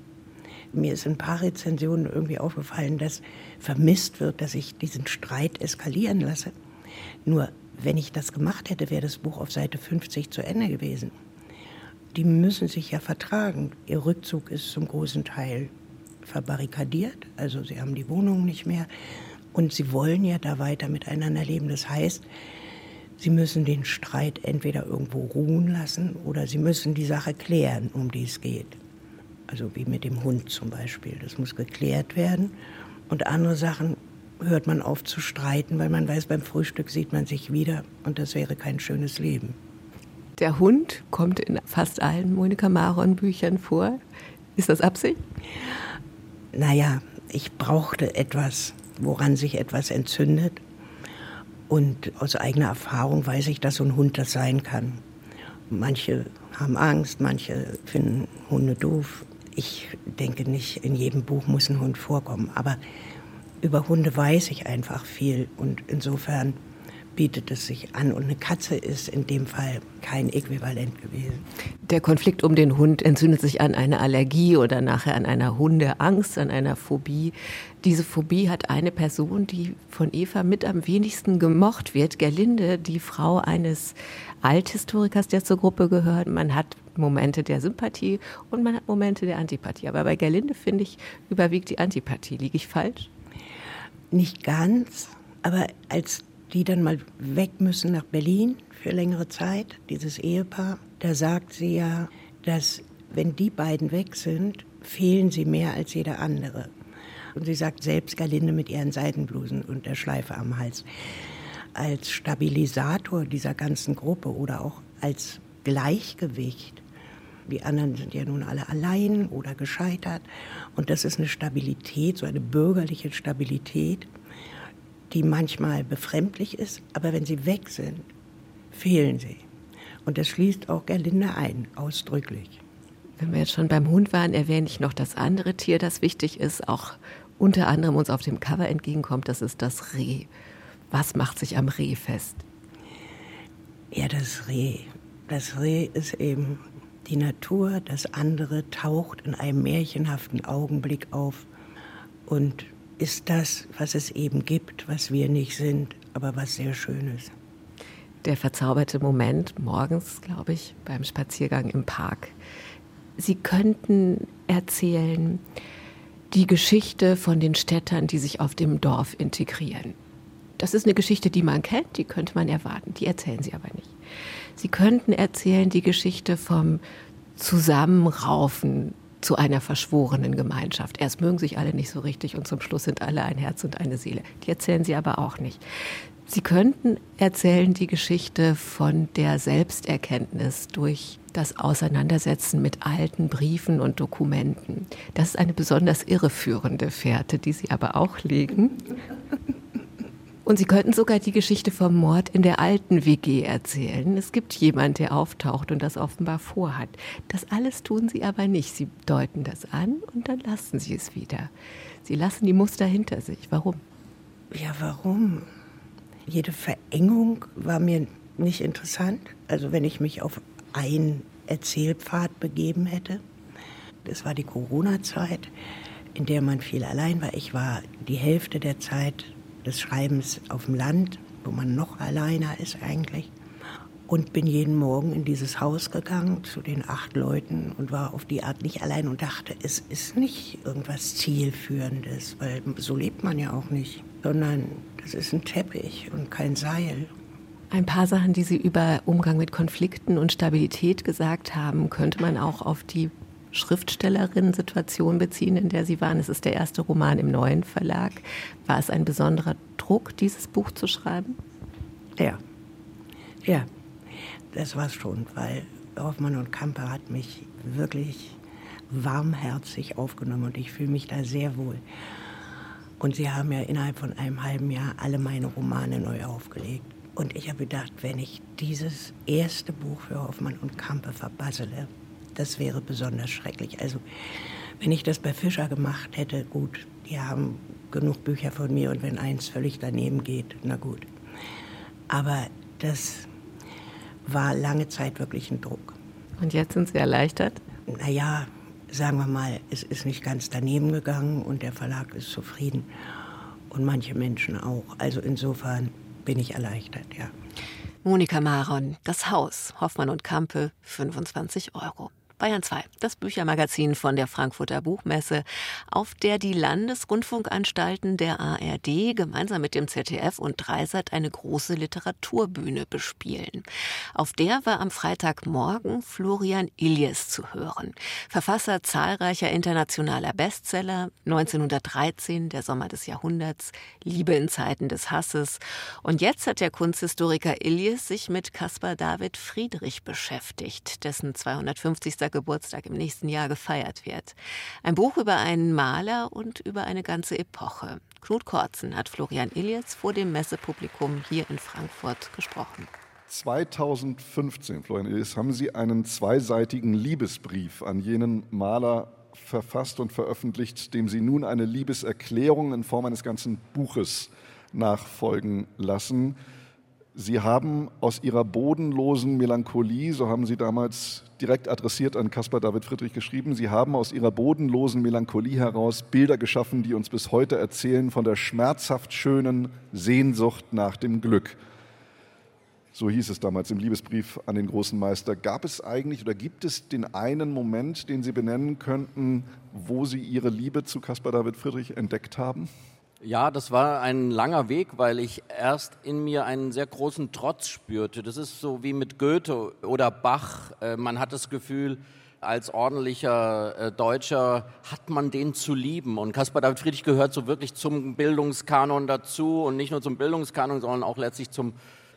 Mir ist in ein paar Rezensionen irgendwie aufgefallen, dass vermisst wird, dass ich diesen Streit eskalieren lasse. Nur wenn ich das gemacht hätte, wäre das Buch auf Seite 50 zu Ende gewesen. Die müssen sich ja vertragen. Ihr Rückzug ist zum großen Teil verbarrikadiert, also sie haben die Wohnung nicht mehr und sie wollen ja da weiter miteinander leben. Das heißt, sie müssen den Streit entweder irgendwo ruhen lassen oder sie müssen die Sache klären, um die es geht. Also wie mit dem Hund zum Beispiel. Das muss geklärt werden. Und andere Sachen hört man auf zu streiten, weil man weiß, beim Frühstück sieht man sich wieder und das wäre kein schönes Leben. Der Hund kommt in fast allen Monika Maron Büchern vor. Ist das Absicht? Naja, ich brauchte etwas, woran sich etwas entzündet. Und aus eigener Erfahrung weiß ich, dass so ein Hund das sein kann. Manche haben Angst, manche finden Hunde doof. Ich denke nicht, in jedem Buch muss ein Hund vorkommen. Aber über Hunde weiß ich einfach viel. Und insofern bietet es sich an. Und eine Katze ist in dem Fall kein Äquivalent gewesen. Der Konflikt um den Hund entzündet sich an einer Allergie oder nachher an einer Hundeangst, an einer Phobie. Diese Phobie hat eine Person, die von Eva mit am wenigsten gemocht wird, Gerlinde, die Frau eines Althistorikers, der zur Gruppe gehört. Man hat Momente der Sympathie und man hat Momente der Antipathie. Aber bei Gerlinde, finde ich, überwiegt die Antipathie. Liege ich falsch? Nicht ganz, aber als die dann mal weg müssen nach Berlin für längere Zeit, dieses Ehepaar. Da sagt sie ja, dass wenn die beiden weg sind, fehlen sie mehr als jeder andere. Und sie sagt selbst Galinde mit ihren Seidenblusen und der Schleife am Hals. Als Stabilisator dieser ganzen Gruppe oder auch als Gleichgewicht. Die anderen sind ja nun alle allein oder gescheitert. Und das ist eine Stabilität, so eine bürgerliche Stabilität, die manchmal befremdlich ist, aber wenn sie weg sind, fehlen sie. Und das schließt auch Gerlinde ein, ausdrücklich. Wenn wir jetzt schon beim Hund waren, erwähne ich noch das andere Tier, das wichtig ist, auch unter anderem uns auf dem Cover entgegenkommt, das ist das Reh. Was macht sich am Reh fest? Ja, das Reh. Das Reh ist eben die Natur, das andere taucht in einem märchenhaften Augenblick auf und ist das, was es eben gibt, was wir nicht sind, aber was sehr schön ist. Der verzauberte Moment morgens, glaube ich, beim Spaziergang im Park. Sie könnten erzählen die Geschichte von den Städtern, die sich auf dem Dorf integrieren. Das ist eine Geschichte, die man kennt, die könnte man erwarten, die erzählen Sie aber nicht. Sie könnten erzählen die Geschichte vom Zusammenraufen zu einer verschworenen Gemeinschaft. Erst mögen sich alle nicht so richtig und zum Schluss sind alle ein Herz und eine Seele. Die erzählen sie aber auch nicht. Sie könnten erzählen die Geschichte von der Selbsterkenntnis durch das Auseinandersetzen mit alten Briefen und Dokumenten. Das ist eine besonders irreführende Fährte, die Sie aber auch legen. Und Sie könnten sogar die Geschichte vom Mord in der alten WG erzählen. Es gibt jemand, der auftaucht und das offenbar vorhat. Das alles tun Sie aber nicht. Sie deuten das an und dann lassen Sie es wieder. Sie lassen die Muster hinter sich. Warum? Ja, warum? Jede Verengung war mir nicht interessant. Also wenn ich mich auf einen Erzählpfad begeben hätte. Das war die Corona-Zeit, in der man viel allein war. Ich war die Hälfte der Zeit des Schreibens auf dem Land, wo man noch alleiner ist eigentlich. Und bin jeden Morgen in dieses Haus gegangen zu den acht Leuten und war auf die Art nicht allein und dachte, es ist nicht irgendwas Zielführendes, weil so lebt man ja auch nicht, sondern das ist ein Teppich und kein Seil. Ein paar Sachen, die Sie über Umgang mit Konflikten und Stabilität gesagt haben, könnte man auch auf die Schriftstellerinnen-Situation beziehen, in der Sie waren. Es ist der erste Roman im neuen Verlag. War es ein besonderer Druck, dieses Buch zu schreiben? Ja, ja, das war es schon, weil Hoffmann und Kamper hat mich wirklich warmherzig aufgenommen und ich fühle mich da sehr wohl. Und sie haben ja innerhalb von einem halben Jahr alle meine Romane neu aufgelegt. Und ich habe gedacht, wenn ich dieses erste Buch für Hoffmann und Kampe verbassele, das wäre besonders schrecklich. Also wenn ich das bei Fischer gemacht hätte, gut, die haben genug Bücher von mir und wenn eins völlig daneben geht, na gut. Aber das war lange Zeit wirklich ein Druck. Und jetzt sind Sie erleichtert? Naja, sagen wir mal, es ist nicht ganz daneben gegangen und der Verlag ist zufrieden. Und manche Menschen auch. Also insofern bin ich erleichtert, ja. Monika Maron, das Haus, Hoffmann und Kampe, 25 Euro. Bayern 2, das Büchermagazin von der Frankfurter Buchmesse, auf der die Landesrundfunkanstalten der ARD gemeinsam mit dem ZDF und Dreisat eine große Literaturbühne bespielen. Auf der war am Freitagmorgen Florian Illies zu hören. Verfasser zahlreicher internationaler Bestseller, 1913, der Sommer des Jahrhunderts, Liebe in Zeiten des Hasses. Und jetzt hat der Kunsthistoriker Illies sich mit Caspar David Friedrich beschäftigt, dessen 250. Geburtstag im nächsten Jahr gefeiert wird. Ein Buch über einen Maler und über eine ganze Epoche. Knut Kortzen hat Florian Illies vor dem Messepublikum hier in Frankfurt gesprochen. 2015, Florian Illies, haben Sie einen zweiseitigen Liebesbrief an jenen Maler verfasst und veröffentlicht, dem Sie nun eine Liebeserklärung in Form eines ganzen Buches nachfolgen lassen. Sie haben aus Ihrer bodenlosen Melancholie, so haben Sie damals direkt adressiert an Caspar David Friedrich geschrieben, Sie haben aus Ihrer bodenlosen Melancholie heraus Bilder geschaffen, die uns bis heute erzählen von der schmerzhaft schönen Sehnsucht nach dem Glück. So hieß es damals im Liebesbrief an den großen Meister. Gab es eigentlich oder gibt es den einen Moment, den Sie benennen könnten, wo Sie Ihre Liebe zu Caspar David Friedrich entdeckt haben? Ja, das war ein langer Weg, weil ich erst in mir einen sehr großen Trotz spürte. Das ist so wie mit Goethe oder Bach. Äh, man hat das Gefühl, als ordentlicher äh, Deutscher hat man den zu lieben. Und Caspar David Friedrich gehört so wirklich zum Bildungskanon dazu und nicht nur zum Bildungskanon, sondern auch letztlich zum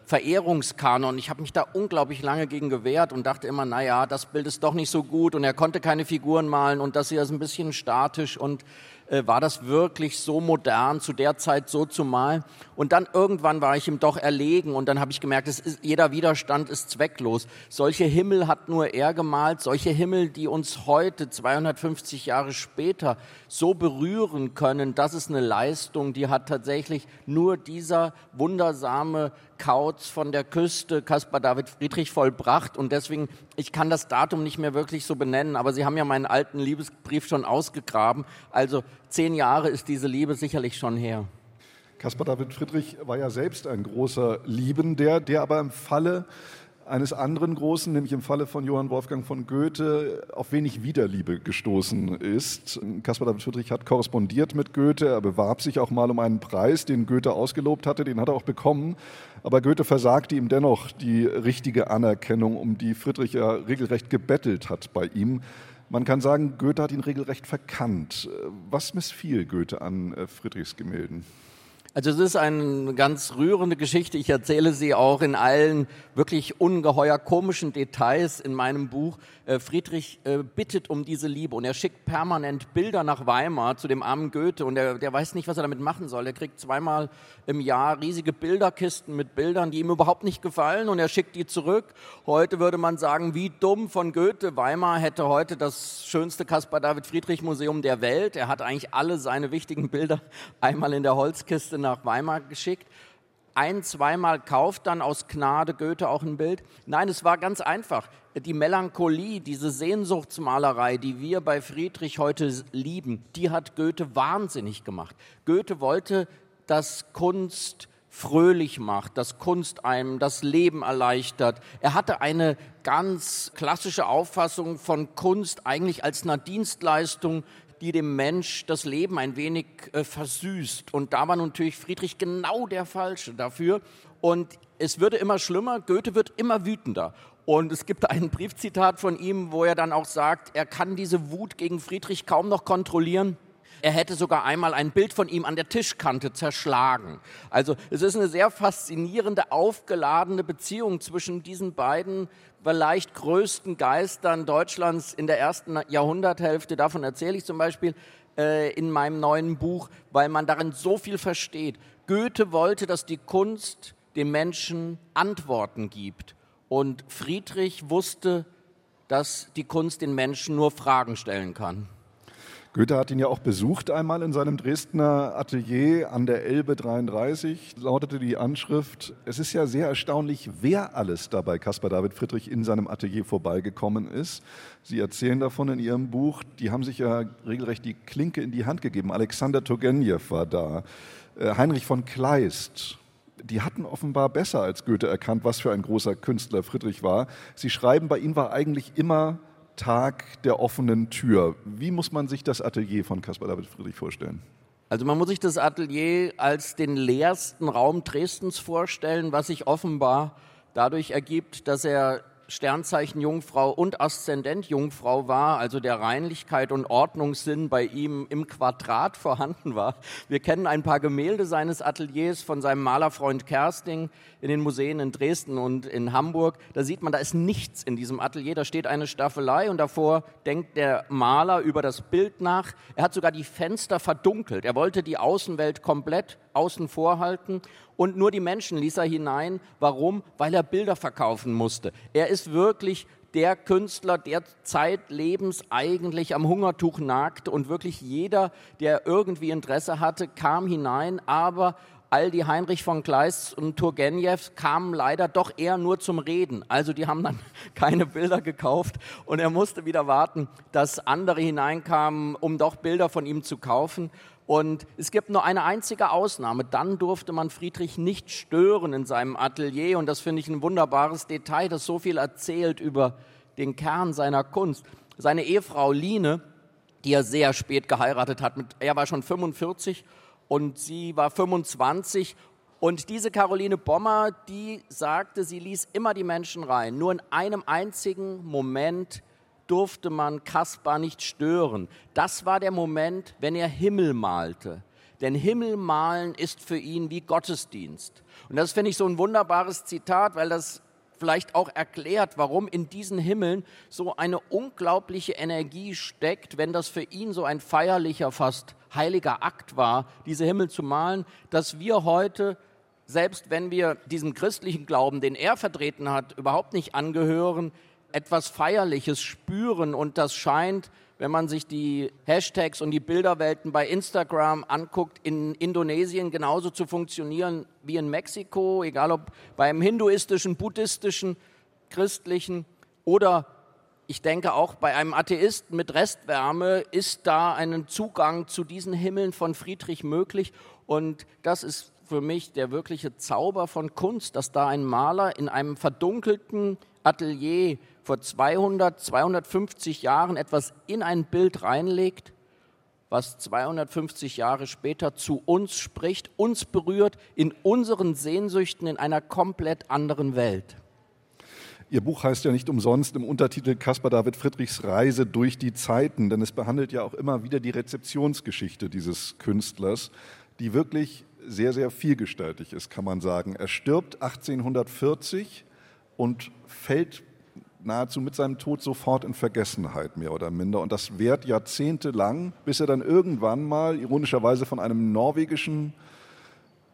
Verehrungskanon. Ich habe mich da unglaublich lange gegen gewehrt und dachte immer, naja, das Bild ist doch nicht so gut und er konnte keine Figuren malen und das hier ist ein bisschen statisch und äh, war das wirklich so modern, zu der Zeit so zu malen. Und dann irgendwann war ich ihm doch erlegen und dann habe ich gemerkt, ist, jeder Widerstand ist zwecklos. Solche Himmel hat nur er gemalt, solche Himmel, die uns heute, 250 Jahre später, so berühren können, das ist eine Leistung, die hat tatsächlich nur dieser wundersame Kauz von der Küste Caspar David Friedrich vollbracht und deswegen, ich kann das Datum nicht mehr wirklich so benennen, aber Sie haben ja meinen alten Liebesbrief schon ausgegraben. Also zehn Jahre ist diese Liebe sicherlich schon her. Caspar David Friedrich war ja selbst ein großer Liebender, der aber im Falle eines anderen Großen, nämlich im Falle von Johann Wolfgang von Goethe, auf wenig Widerliebe gestoßen ist. Caspar David Friedrich hat korrespondiert mit Goethe, er bewarb sich auch mal um einen Preis, den Goethe ausgelobt hatte, den hat er auch bekommen. Aber Goethe versagte ihm dennoch die richtige Anerkennung, um die Friedrich ja regelrecht gebettelt hat bei ihm. Man kann sagen, Goethe hat ihn regelrecht verkannt. Was missfiel Goethe an äh, Friedrichs Gemälden? Also es ist eine ganz rührende Geschichte. Ich erzähle sie auch in allen wirklich ungeheuer komischen Details in meinem Buch. Äh, Friedrich äh, bittet um diese Liebe und er schickt permanent Bilder nach Weimar zu dem armen Goethe und der, der weiß nicht, was er damit machen soll. Er kriegt zweimal im Jahr riesige Bilderkisten mit Bildern, die ihm überhaupt nicht gefallen und er schickt die zurück. Heute würde man sagen, wie dumm von Goethe. Weimar hätte heute das schönste Caspar David Friedrich Museum der Welt. Er hat eigentlich alle seine wichtigen Bilder einmal in der Holzkiste nach Weimar geschickt ein, zweimal kauft dann aus Gnade Goethe auch ein Bild. Nein, es war ganz einfach. Die Melancholie, diese Sehnsuchtsmalerei, die wir bei Friedrich heute lieben, die hat Goethe wahnsinnig gemacht. Goethe wollte, dass Kunst fröhlich macht, dass Kunst einem das Leben erleichtert. Er hatte eine ganz klassische Auffassung von Kunst eigentlich als einer Dienstleistung, die dem Mensch das Leben ein wenig äh, versüßt. Und da war natürlich Friedrich genau der Falsche dafür. Und es würde immer schlimmer, Goethe wird immer wütender. Und es gibt ein Briefzitat von ihm, wo er dann auch sagt, er kann diese Wut gegen Friedrich kaum noch kontrollieren. Er hätte sogar einmal ein Bild von ihm an der Tischkante zerschlagen. Also es ist eine sehr faszinierende, aufgeladene Beziehung zwischen diesen beiden vielleicht größten Geistern Deutschlands in der ersten Jahrhunderthälfte. Davon erzähle ich zum Beispiel äh, in meinem neuen Buch, weil man darin so viel versteht. Goethe wollte, dass die Kunst den Menschen Antworten gibt. Und Friedrich wusste, dass die Kunst den Menschen nur Fragen stellen kann. Goethe hat ihn ja auch besucht einmal in seinem Dresdner Atelier an der Elbe 33, lautete die Anschrift. Es ist ja sehr erstaunlich, wer alles dabei Caspar David Friedrich in seinem Atelier vorbeigekommen ist. Sie erzählen davon in Ihrem Buch, die haben sich ja regelrecht die Klinke in die Hand gegeben. Alexander Turgenew war da, äh, Heinrich von Kleist, die hatten offenbar besser als Goethe erkannt, was für ein großer Künstler Friedrich war. Sie schreiben, bei ihm war eigentlich immer Tag der offenen Tür. Wie muss man sich das Atelier von Caspar David Friedrich vorstellen? Also man muss sich das Atelier als den leersten Raum Dresdens vorstellen, was sich offenbar dadurch ergibt, dass er Sternzeichen Jungfrau und Aszendent Jungfrau war, also der Reinlichkeit und Ordnungssinn bei ihm im Quadrat vorhanden war. Wir kennen ein paar Gemälde seines Ateliers von seinem Malerfreund Kersting in den Museen in Dresden und in Hamburg. Da sieht man, da ist nichts in diesem Atelier. Da steht eine Staffelei und davor denkt der Maler über das Bild nach. Er hat sogar die Fenster verdunkelt. Er wollte die Außenwelt komplett außen vor halten und nur die Menschen ließ er hinein. Warum? Weil er Bilder verkaufen musste. Er ist wirklich der Künstler der Zeitlebens eigentlich am Hungertuch nagte und wirklich jeder, der irgendwie Interesse hatte, kam hinein, aber all die Heinrich von Kleist und Turgenev kamen leider doch eher nur zum Reden. Also die haben dann keine Bilder gekauft und er musste wieder warten, dass andere hineinkamen, um doch Bilder von ihm zu kaufen. Und es gibt nur eine einzige Ausnahme. Dann durfte man Friedrich nicht stören in seinem Atelier. Und das finde ich ein wunderbares Detail, das so viel erzählt über den Kern seiner Kunst. Seine Ehefrau Line, die er sehr spät geheiratet hat, mit, er war schon 45 und sie war 25. Und diese Caroline Bommer, die sagte, sie ließ immer die Menschen rein. Nur in einem einzigen Moment durfte man Kaspar nicht stören. Das war der Moment, wenn er Himmel malte. Denn Himmel malen ist für ihn wie Gottesdienst. Und das finde ich so ein wunderbares Zitat, weil das vielleicht auch erklärt, warum in diesen Himmeln so eine unglaubliche Energie steckt, wenn das für ihn so ein feierlicher, fast heiliger Akt war, diese Himmel zu malen, dass wir heute, selbst wenn wir diesem christlichen Glauben, den er vertreten hat, überhaupt nicht angehören, etwas Feierliches spüren und das scheint, wenn man sich die Hashtags und die Bilderwelten bei Instagram anguckt, in Indonesien genauso zu funktionieren wie in Mexiko, egal ob beim hinduistischen, buddhistischen, christlichen oder ich denke auch bei einem Atheisten mit Restwärme ist da ein Zugang zu diesen Himmeln von Friedrich möglich. Und das ist für mich der wirkliche Zauber von Kunst, dass da ein Maler in einem verdunkelten Atelier vor 200, 250 Jahren etwas in ein Bild reinlegt, was 250 Jahre später zu uns spricht, uns berührt, in unseren Sehnsüchten in einer komplett anderen Welt. Ihr Buch heißt ja nicht umsonst im Untertitel Caspar David Friedrichs Reise durch die Zeiten, denn es behandelt ja auch immer wieder die Rezeptionsgeschichte dieses Künstlers, die wirklich sehr, sehr vielgestaltig ist, kann man sagen. Er stirbt 1840 und fällt nahezu mit seinem Tod sofort in Vergessenheit, mehr oder minder. Und das währt jahrzehntelang, bis er dann irgendwann mal, ironischerweise von einem norwegischen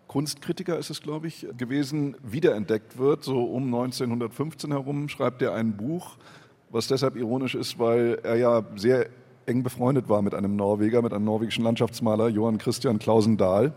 Kunstkritiker ist es, glaube ich, gewesen, wiederentdeckt wird. So um 1915 herum schreibt er ein Buch, was deshalb ironisch ist, weil er ja sehr eng befreundet war mit einem Norweger, mit einem norwegischen Landschaftsmaler, Johann Christian Klausendahl.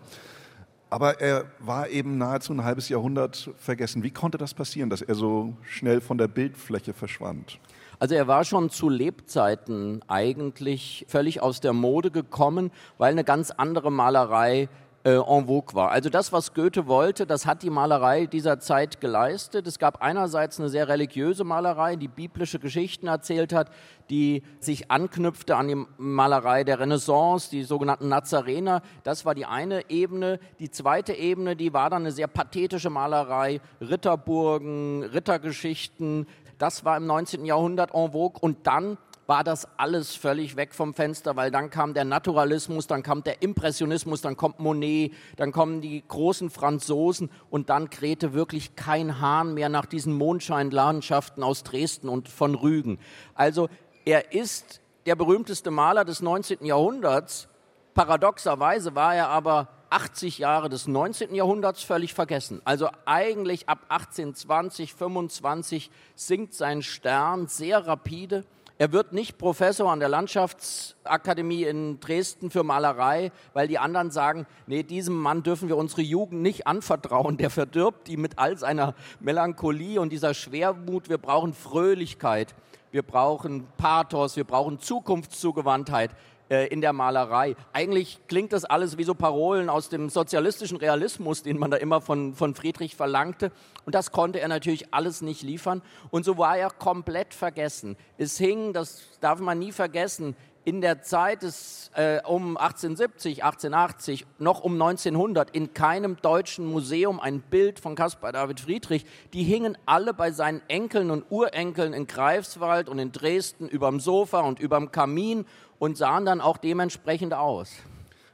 Aber er war eben nahezu ein halbes Jahrhundert vergessen. Wie konnte das passieren, dass er so schnell von der Bildfläche verschwand? Also er war schon zu Lebzeiten eigentlich völlig aus der Mode gekommen, weil eine ganz andere Malerei äh, en vogue war. Also das, was Goethe wollte, das hat die Malerei dieser Zeit geleistet. Es gab einerseits eine sehr religiöse Malerei, die biblische Geschichten erzählt hat, die sich anknüpfte an die Malerei der Renaissance, die sogenannten Nazarener. Das war die eine Ebene. Die zweite Ebene, die war dann eine sehr pathetische Malerei, Ritterburgen, Rittergeschichten. Das war im 19. Jahrhundert en vogue. Und dann war das alles völlig weg vom Fenster, weil dann kam der Naturalismus, dann kam der Impressionismus, dann kommt Monet, dann kommen die großen Franzosen und dann krähte wirklich kein Hahn mehr nach diesen Mondscheinlandschaften aus Dresden und von Rügen. Also er ist der berühmteste Maler des 19. Jahrhunderts. Paradoxerweise war er aber 80 Jahre des 19. Jahrhunderts völlig vergessen. Also eigentlich ab 1820, 25 sinkt sein Stern sehr rapide. Er wird nicht Professor an der Landschaftsakademie in Dresden für Malerei, weil die anderen sagen, nee, diesem Mann dürfen wir unsere Jugend nicht anvertrauen. Der verdirbt die mit all seiner Melancholie und dieser Schwermut. Wir brauchen Fröhlichkeit, wir brauchen Pathos, wir brauchen Zukunftszugewandtheit äh, in der Malerei. Eigentlich klingt das alles wie so Parolen aus dem sozialistischen Realismus, den man da immer von, von Friedrich verlangte. Und das konnte er natürlich alles nicht liefern. Und so war er komplett vergessen. Es hing, das darf man nie vergessen, in der Zeit des, äh, um 1870, 1880, noch um 1900 in keinem deutschen Museum ein Bild von Caspar David Friedrich. Die hingen alle bei seinen Enkeln und Urenkeln in Greifswald und in Dresden überm Sofa und überm Kamin und sahen dann auch dementsprechend aus.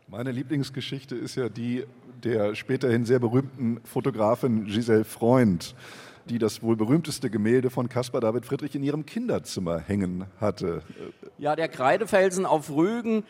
Meine Lieblingsgeschichte ist ja die der späterhin sehr berühmten Fotografin Giselle Freund die das wohl berühmteste Gemälde von Caspar David Friedrich in ihrem Kinderzimmer hängen hatte. Ja, der Kreidefelsen auf Rügen,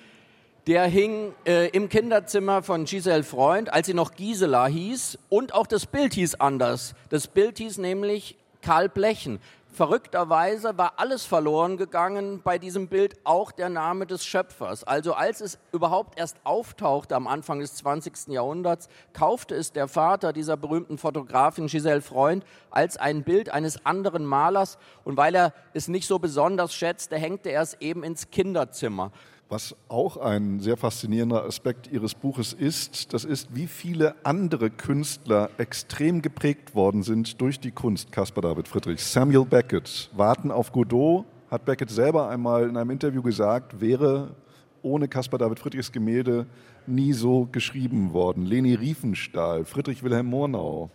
der hing äh, im Kinderzimmer von Giselle Freund, als sie noch Gisela hieß. Und auch das Bild hieß anders. Das Bild hieß nämlich Karl Blechen. Verrückterweise war alles verloren gegangen bei diesem Bild, auch der Name des Schöpfers. Also als es überhaupt erst auftauchte am Anfang des 20. Jahrhunderts, kaufte es der Vater dieser berühmten Fotografin Giselle Freund als ein Bild eines anderen Malers und weil er es nicht so besonders schätzte, hängte er es eben ins Kinderzimmer. Was auch ein sehr faszinierender Aspekt Ihres Buches ist, das ist, wie viele andere Künstler extrem geprägt worden sind durch die Kunst Caspar David Friedrich. Samuel Beckett, Warten auf Godot, hat Beckett selber einmal in einem Interview gesagt, wäre ohne Caspar David Friedrichs Gemälde nie so geschrieben worden. Leni Riefenstahl, Friedrich Wilhelm Murnau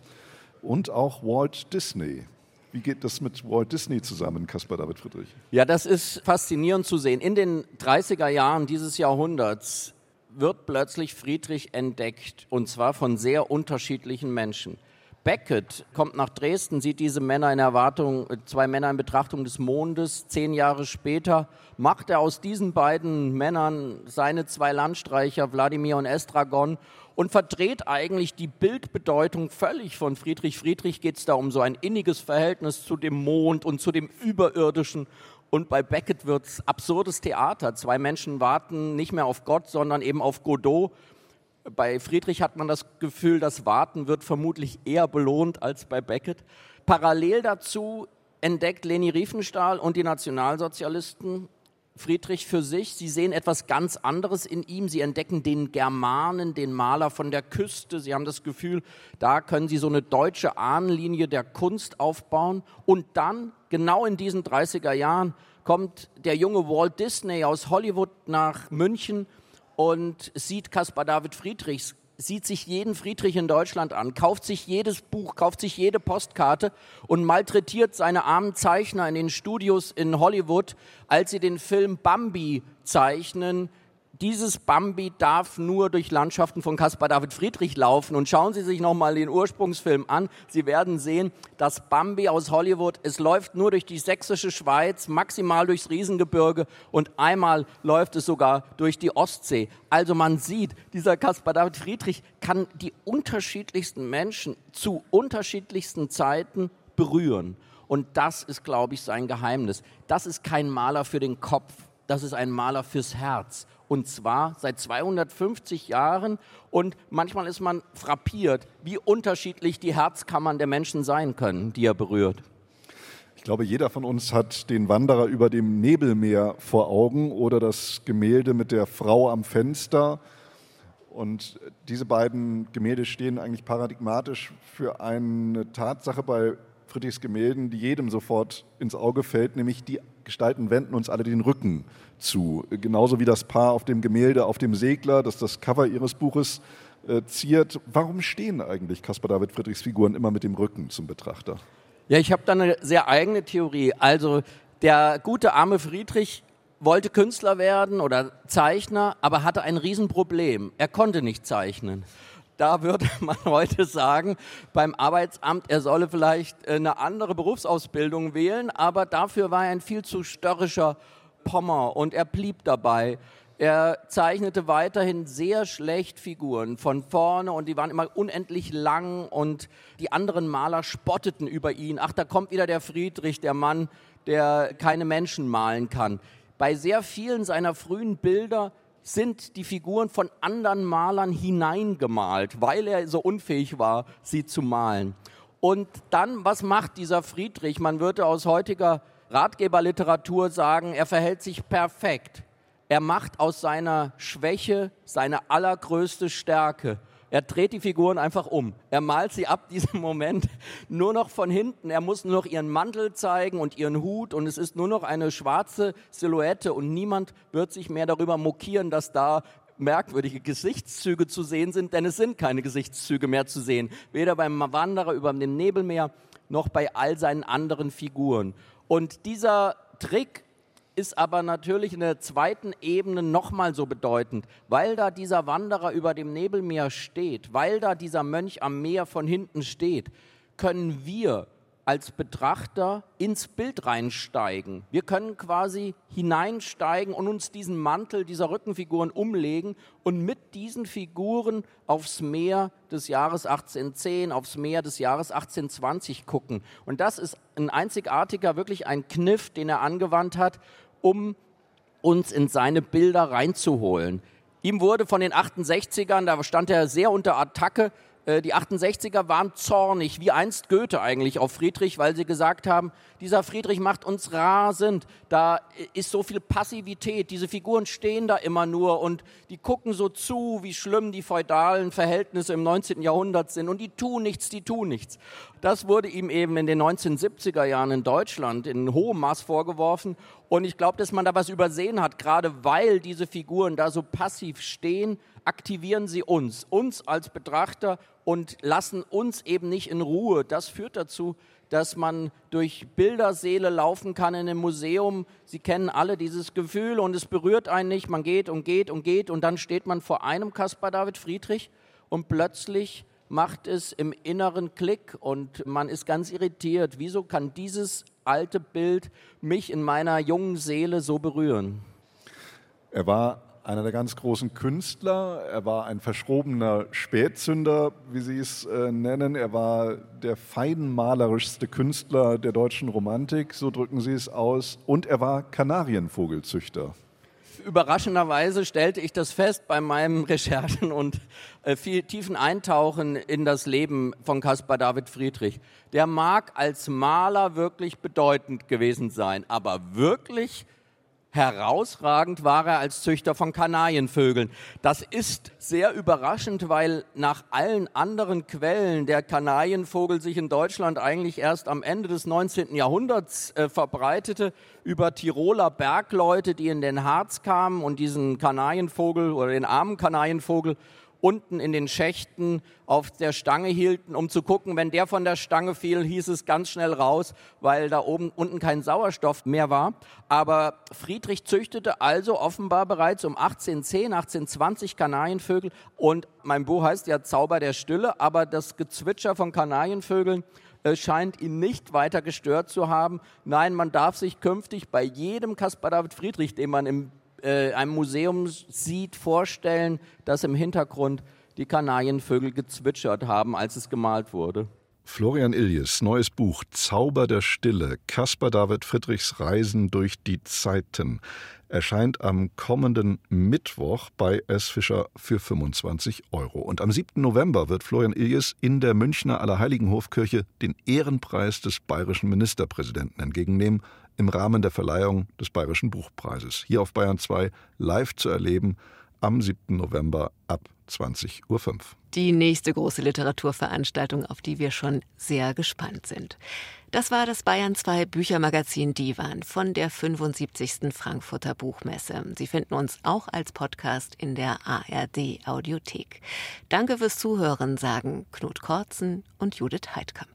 und auch Walt Disney. Wie geht das mit Walt Disney zusammen, Caspar David Friedrich? Ja, das ist faszinierend zu sehen. In den 30er Jahren dieses Jahrhunderts wird plötzlich Friedrich entdeckt und zwar von sehr unterschiedlichen Menschen. Beckett kommt nach Dresden, sieht diese Männer in Erwartung, zwei Männer in Betrachtung des Mondes. Zehn Jahre später macht er aus diesen beiden Männern seine zwei Landstreicher, Wladimir und Estragon, und verdreht eigentlich die Bildbedeutung völlig von Friedrich. Friedrich geht es da um so ein inniges Verhältnis zu dem Mond und zu dem Überirdischen. Und bei Beckett wird es absurdes Theater. Zwei Menschen warten nicht mehr auf Gott, sondern eben auf Godot. Bei Friedrich hat man das Gefühl, das Warten wird vermutlich eher belohnt als bei Beckett. Parallel dazu entdeckt Leni Riefenstahl und die Nationalsozialisten Friedrich für sich. Sie sehen etwas ganz anderes in ihm. Sie entdecken den Germanen, den Maler von der Küste. Sie haben das Gefühl, da können sie so eine deutsche Ahnenlinie der Kunst aufbauen. Und dann, genau in diesen 30er Jahren, kommt der junge Walt Disney aus Hollywood nach München und sieht Caspar David Friedrichs sieht sich jeden Friedrich in Deutschland an, kauft sich jedes Buch, kauft sich jede Postkarte und malträtiert seine armen Zeichner in den Studios in Hollywood, als sie den Film Bambi zeichnen, dieses Bambi darf nur durch Landschaften von Caspar David Friedrich laufen. Und schauen Sie sich nochmal den Ursprungsfilm an. Sie werden sehen, dass Bambi aus Hollywood, es läuft nur durch die sächsische Schweiz, maximal durchs Riesengebirge und einmal läuft es sogar durch die Ostsee. Also man sieht, dieser Caspar David Friedrich kann die unterschiedlichsten Menschen zu unterschiedlichsten Zeiten berühren. Und das ist, glaube ich, sein Geheimnis. Das ist kein Maler für den Kopf, das ist ein Maler fürs Herz und zwar seit 250 Jahren. Und manchmal ist man frappiert, wie unterschiedlich die Herzkammern der Menschen sein können, die er berührt. Ich glaube, jeder von uns hat den Wanderer über dem Nebelmeer vor Augen oder das Gemälde mit der Frau am Fenster. Und diese beiden Gemälde stehen eigentlich paradigmatisch für eine Tatsache bei Friedrichs Gemälden, die jedem sofort ins Auge fällt, nämlich die Gestalten wenden uns alle den Rücken zu. Genauso wie das Paar auf dem Gemälde auf dem Segler, das das Cover ihres Buches äh, ziert. Warum stehen eigentlich Caspar David Friedrichs Figuren immer mit dem Rücken zum Betrachter? Ja, ich habe da eine sehr eigene Theorie. Also der gute arme Friedrich wollte Künstler werden oder Zeichner, aber hatte ein Riesenproblem. Er konnte nicht zeichnen. Da würde man heute sagen, beim Arbeitsamt, er solle vielleicht eine andere Berufsausbildung wählen, aber dafür war er ein viel zu störrischer Pommer und er blieb dabei. Er zeichnete weiterhin sehr schlecht Figuren von vorne und die waren immer unendlich lang und die anderen Maler spotteten über ihn. Ach, da kommt wieder der Friedrich, der Mann, der keine Menschen malen kann. Bei sehr vielen seiner frühen Bilder sind die Figuren von anderen Malern hineingemalt, weil er so unfähig war, sie zu malen. Und dann, was macht dieser Friedrich? Man würde aus heutiger Ratgeberliteratur sagen, er verhält sich perfekt. Er macht aus seiner Schwäche seine allergrößte Stärke. Er dreht die Figuren einfach um. Er malt sie ab diesem Moment nur noch von hinten. Er muss nur noch ihren Mantel zeigen und ihren Hut und es ist nur noch eine schwarze Silhouette und niemand wird sich mehr darüber mokieren, dass da merkwürdige Gesichtszüge zu sehen sind, denn es sind keine Gesichtszüge mehr zu sehen. Weder beim Wanderer über dem Nebelmeer noch bei all seinen anderen Figuren. Und dieser Trick ist aber natürlich in der zweiten Ebene nochmal so bedeutend, weil da dieser Wanderer über dem Nebelmeer steht, weil da dieser Mönch am Meer von hinten steht, können wir als Betrachter ins Bild reinsteigen. Wir können quasi hineinsteigen und uns diesen Mantel dieser Rückenfiguren umlegen und mit diesen Figuren aufs Meer des Jahres 1810, aufs Meer des Jahres 1820 gucken. Und das ist ein einzigartiger, wirklich ein Kniff, den er angewandt hat, um uns in seine Bilder reinzuholen. Ihm wurde von den 68ern, da stand er sehr unter Attacke, die 68er waren zornig, wie einst Goethe eigentlich auf Friedrich, weil sie gesagt haben, dieser Friedrich macht uns rasend, da ist so viel Passivität, diese Figuren stehen da immer nur und die gucken so zu, wie schlimm die feudalen Verhältnisse im 19. Jahrhundert sind und die tun nichts, die tun nichts. Das wurde ihm eben in den 1970er Jahren in Deutschland in hohem Maß vorgeworfen und ich glaube, dass man da was übersehen hat, gerade weil diese Figuren da so passiv stehen, aktivieren sie uns, uns als Betrachter und lassen uns eben nicht in Ruhe. Das führt dazu, dass man durch Bilderseele laufen kann in einem Museum. Sie kennen alle dieses Gefühl und es berührt einen nicht. Man geht und geht und geht und dann steht man vor einem Caspar David Friedrich und plötzlich macht es im inneren Klick und man ist ganz irritiert. Wieso kann dieses alte Bild mich in meiner jungen Seele so berühren? Er war einer der ganz großen Künstler. Er war ein verschrobener Spätzünder, wie Sie es äh, nennen. Er war der feinmalerischste Künstler der deutschen Romantik, so drücken Sie es aus. Und er war Kanarienvogelzüchter. Überraschenderweise stellte ich das fest bei meinem Recherchen und äh, viel tiefen Eintauchen in das Leben von Caspar David Friedrich. Der mag als Maler wirklich bedeutend gewesen sein, aber wirklich Herausragend war er als Züchter von Kanarienvögeln. Das ist sehr überraschend, weil nach allen anderen Quellen der Kanarienvogel sich in Deutschland eigentlich erst am Ende des 19. Jahrhunderts äh, verbreitete über Tiroler Bergleute, die in den Harz kamen und diesen Kanarienvogel oder den armen Kanarienvogel unten in den Schächten auf der Stange hielten, um zu gucken, wenn der von der Stange fiel, hieß es ganz schnell raus, weil da oben unten kein Sauerstoff mehr war. Aber Friedrich züchtete also offenbar bereits um 1810, 1820 Kanarienvögel und mein Buch heißt ja Zauber der Stille, aber das Gezwitscher von Kanarienvögeln äh, scheint ihn nicht weiter gestört zu haben. Nein, man darf sich künftig bei jedem Caspar David Friedrich, den man im äh, einem Museum sieht, vorstellen, dass im Hintergrund die Kanarienvögel gezwitschert haben, als es gemalt wurde. Florian Iljes neues Buch Zauber der Stille, Caspar David Friedrichs Reisen durch die Zeiten erscheint am kommenden Mittwoch bei S. Fischer für 25 Euro. Und am 7. November wird Florian Iljes in der Münchner Allerheiligenhofkirche den Ehrenpreis des bayerischen Ministerpräsidenten entgegennehmen im Rahmen der Verleihung des Bayerischen Buchpreises. Hier auf Bayern 2 live zu erleben am 7. November ab 20.05 Uhr. Die nächste große Literaturveranstaltung, auf die wir schon sehr gespannt sind. Das war das Bayern 2 Büchermagazin Divan von der 75. Frankfurter Buchmesse. Sie finden uns auch als Podcast in der ARD Audiothek. Danke fürs Zuhören, sagen Knut Kortzen und Judith Heidkamp.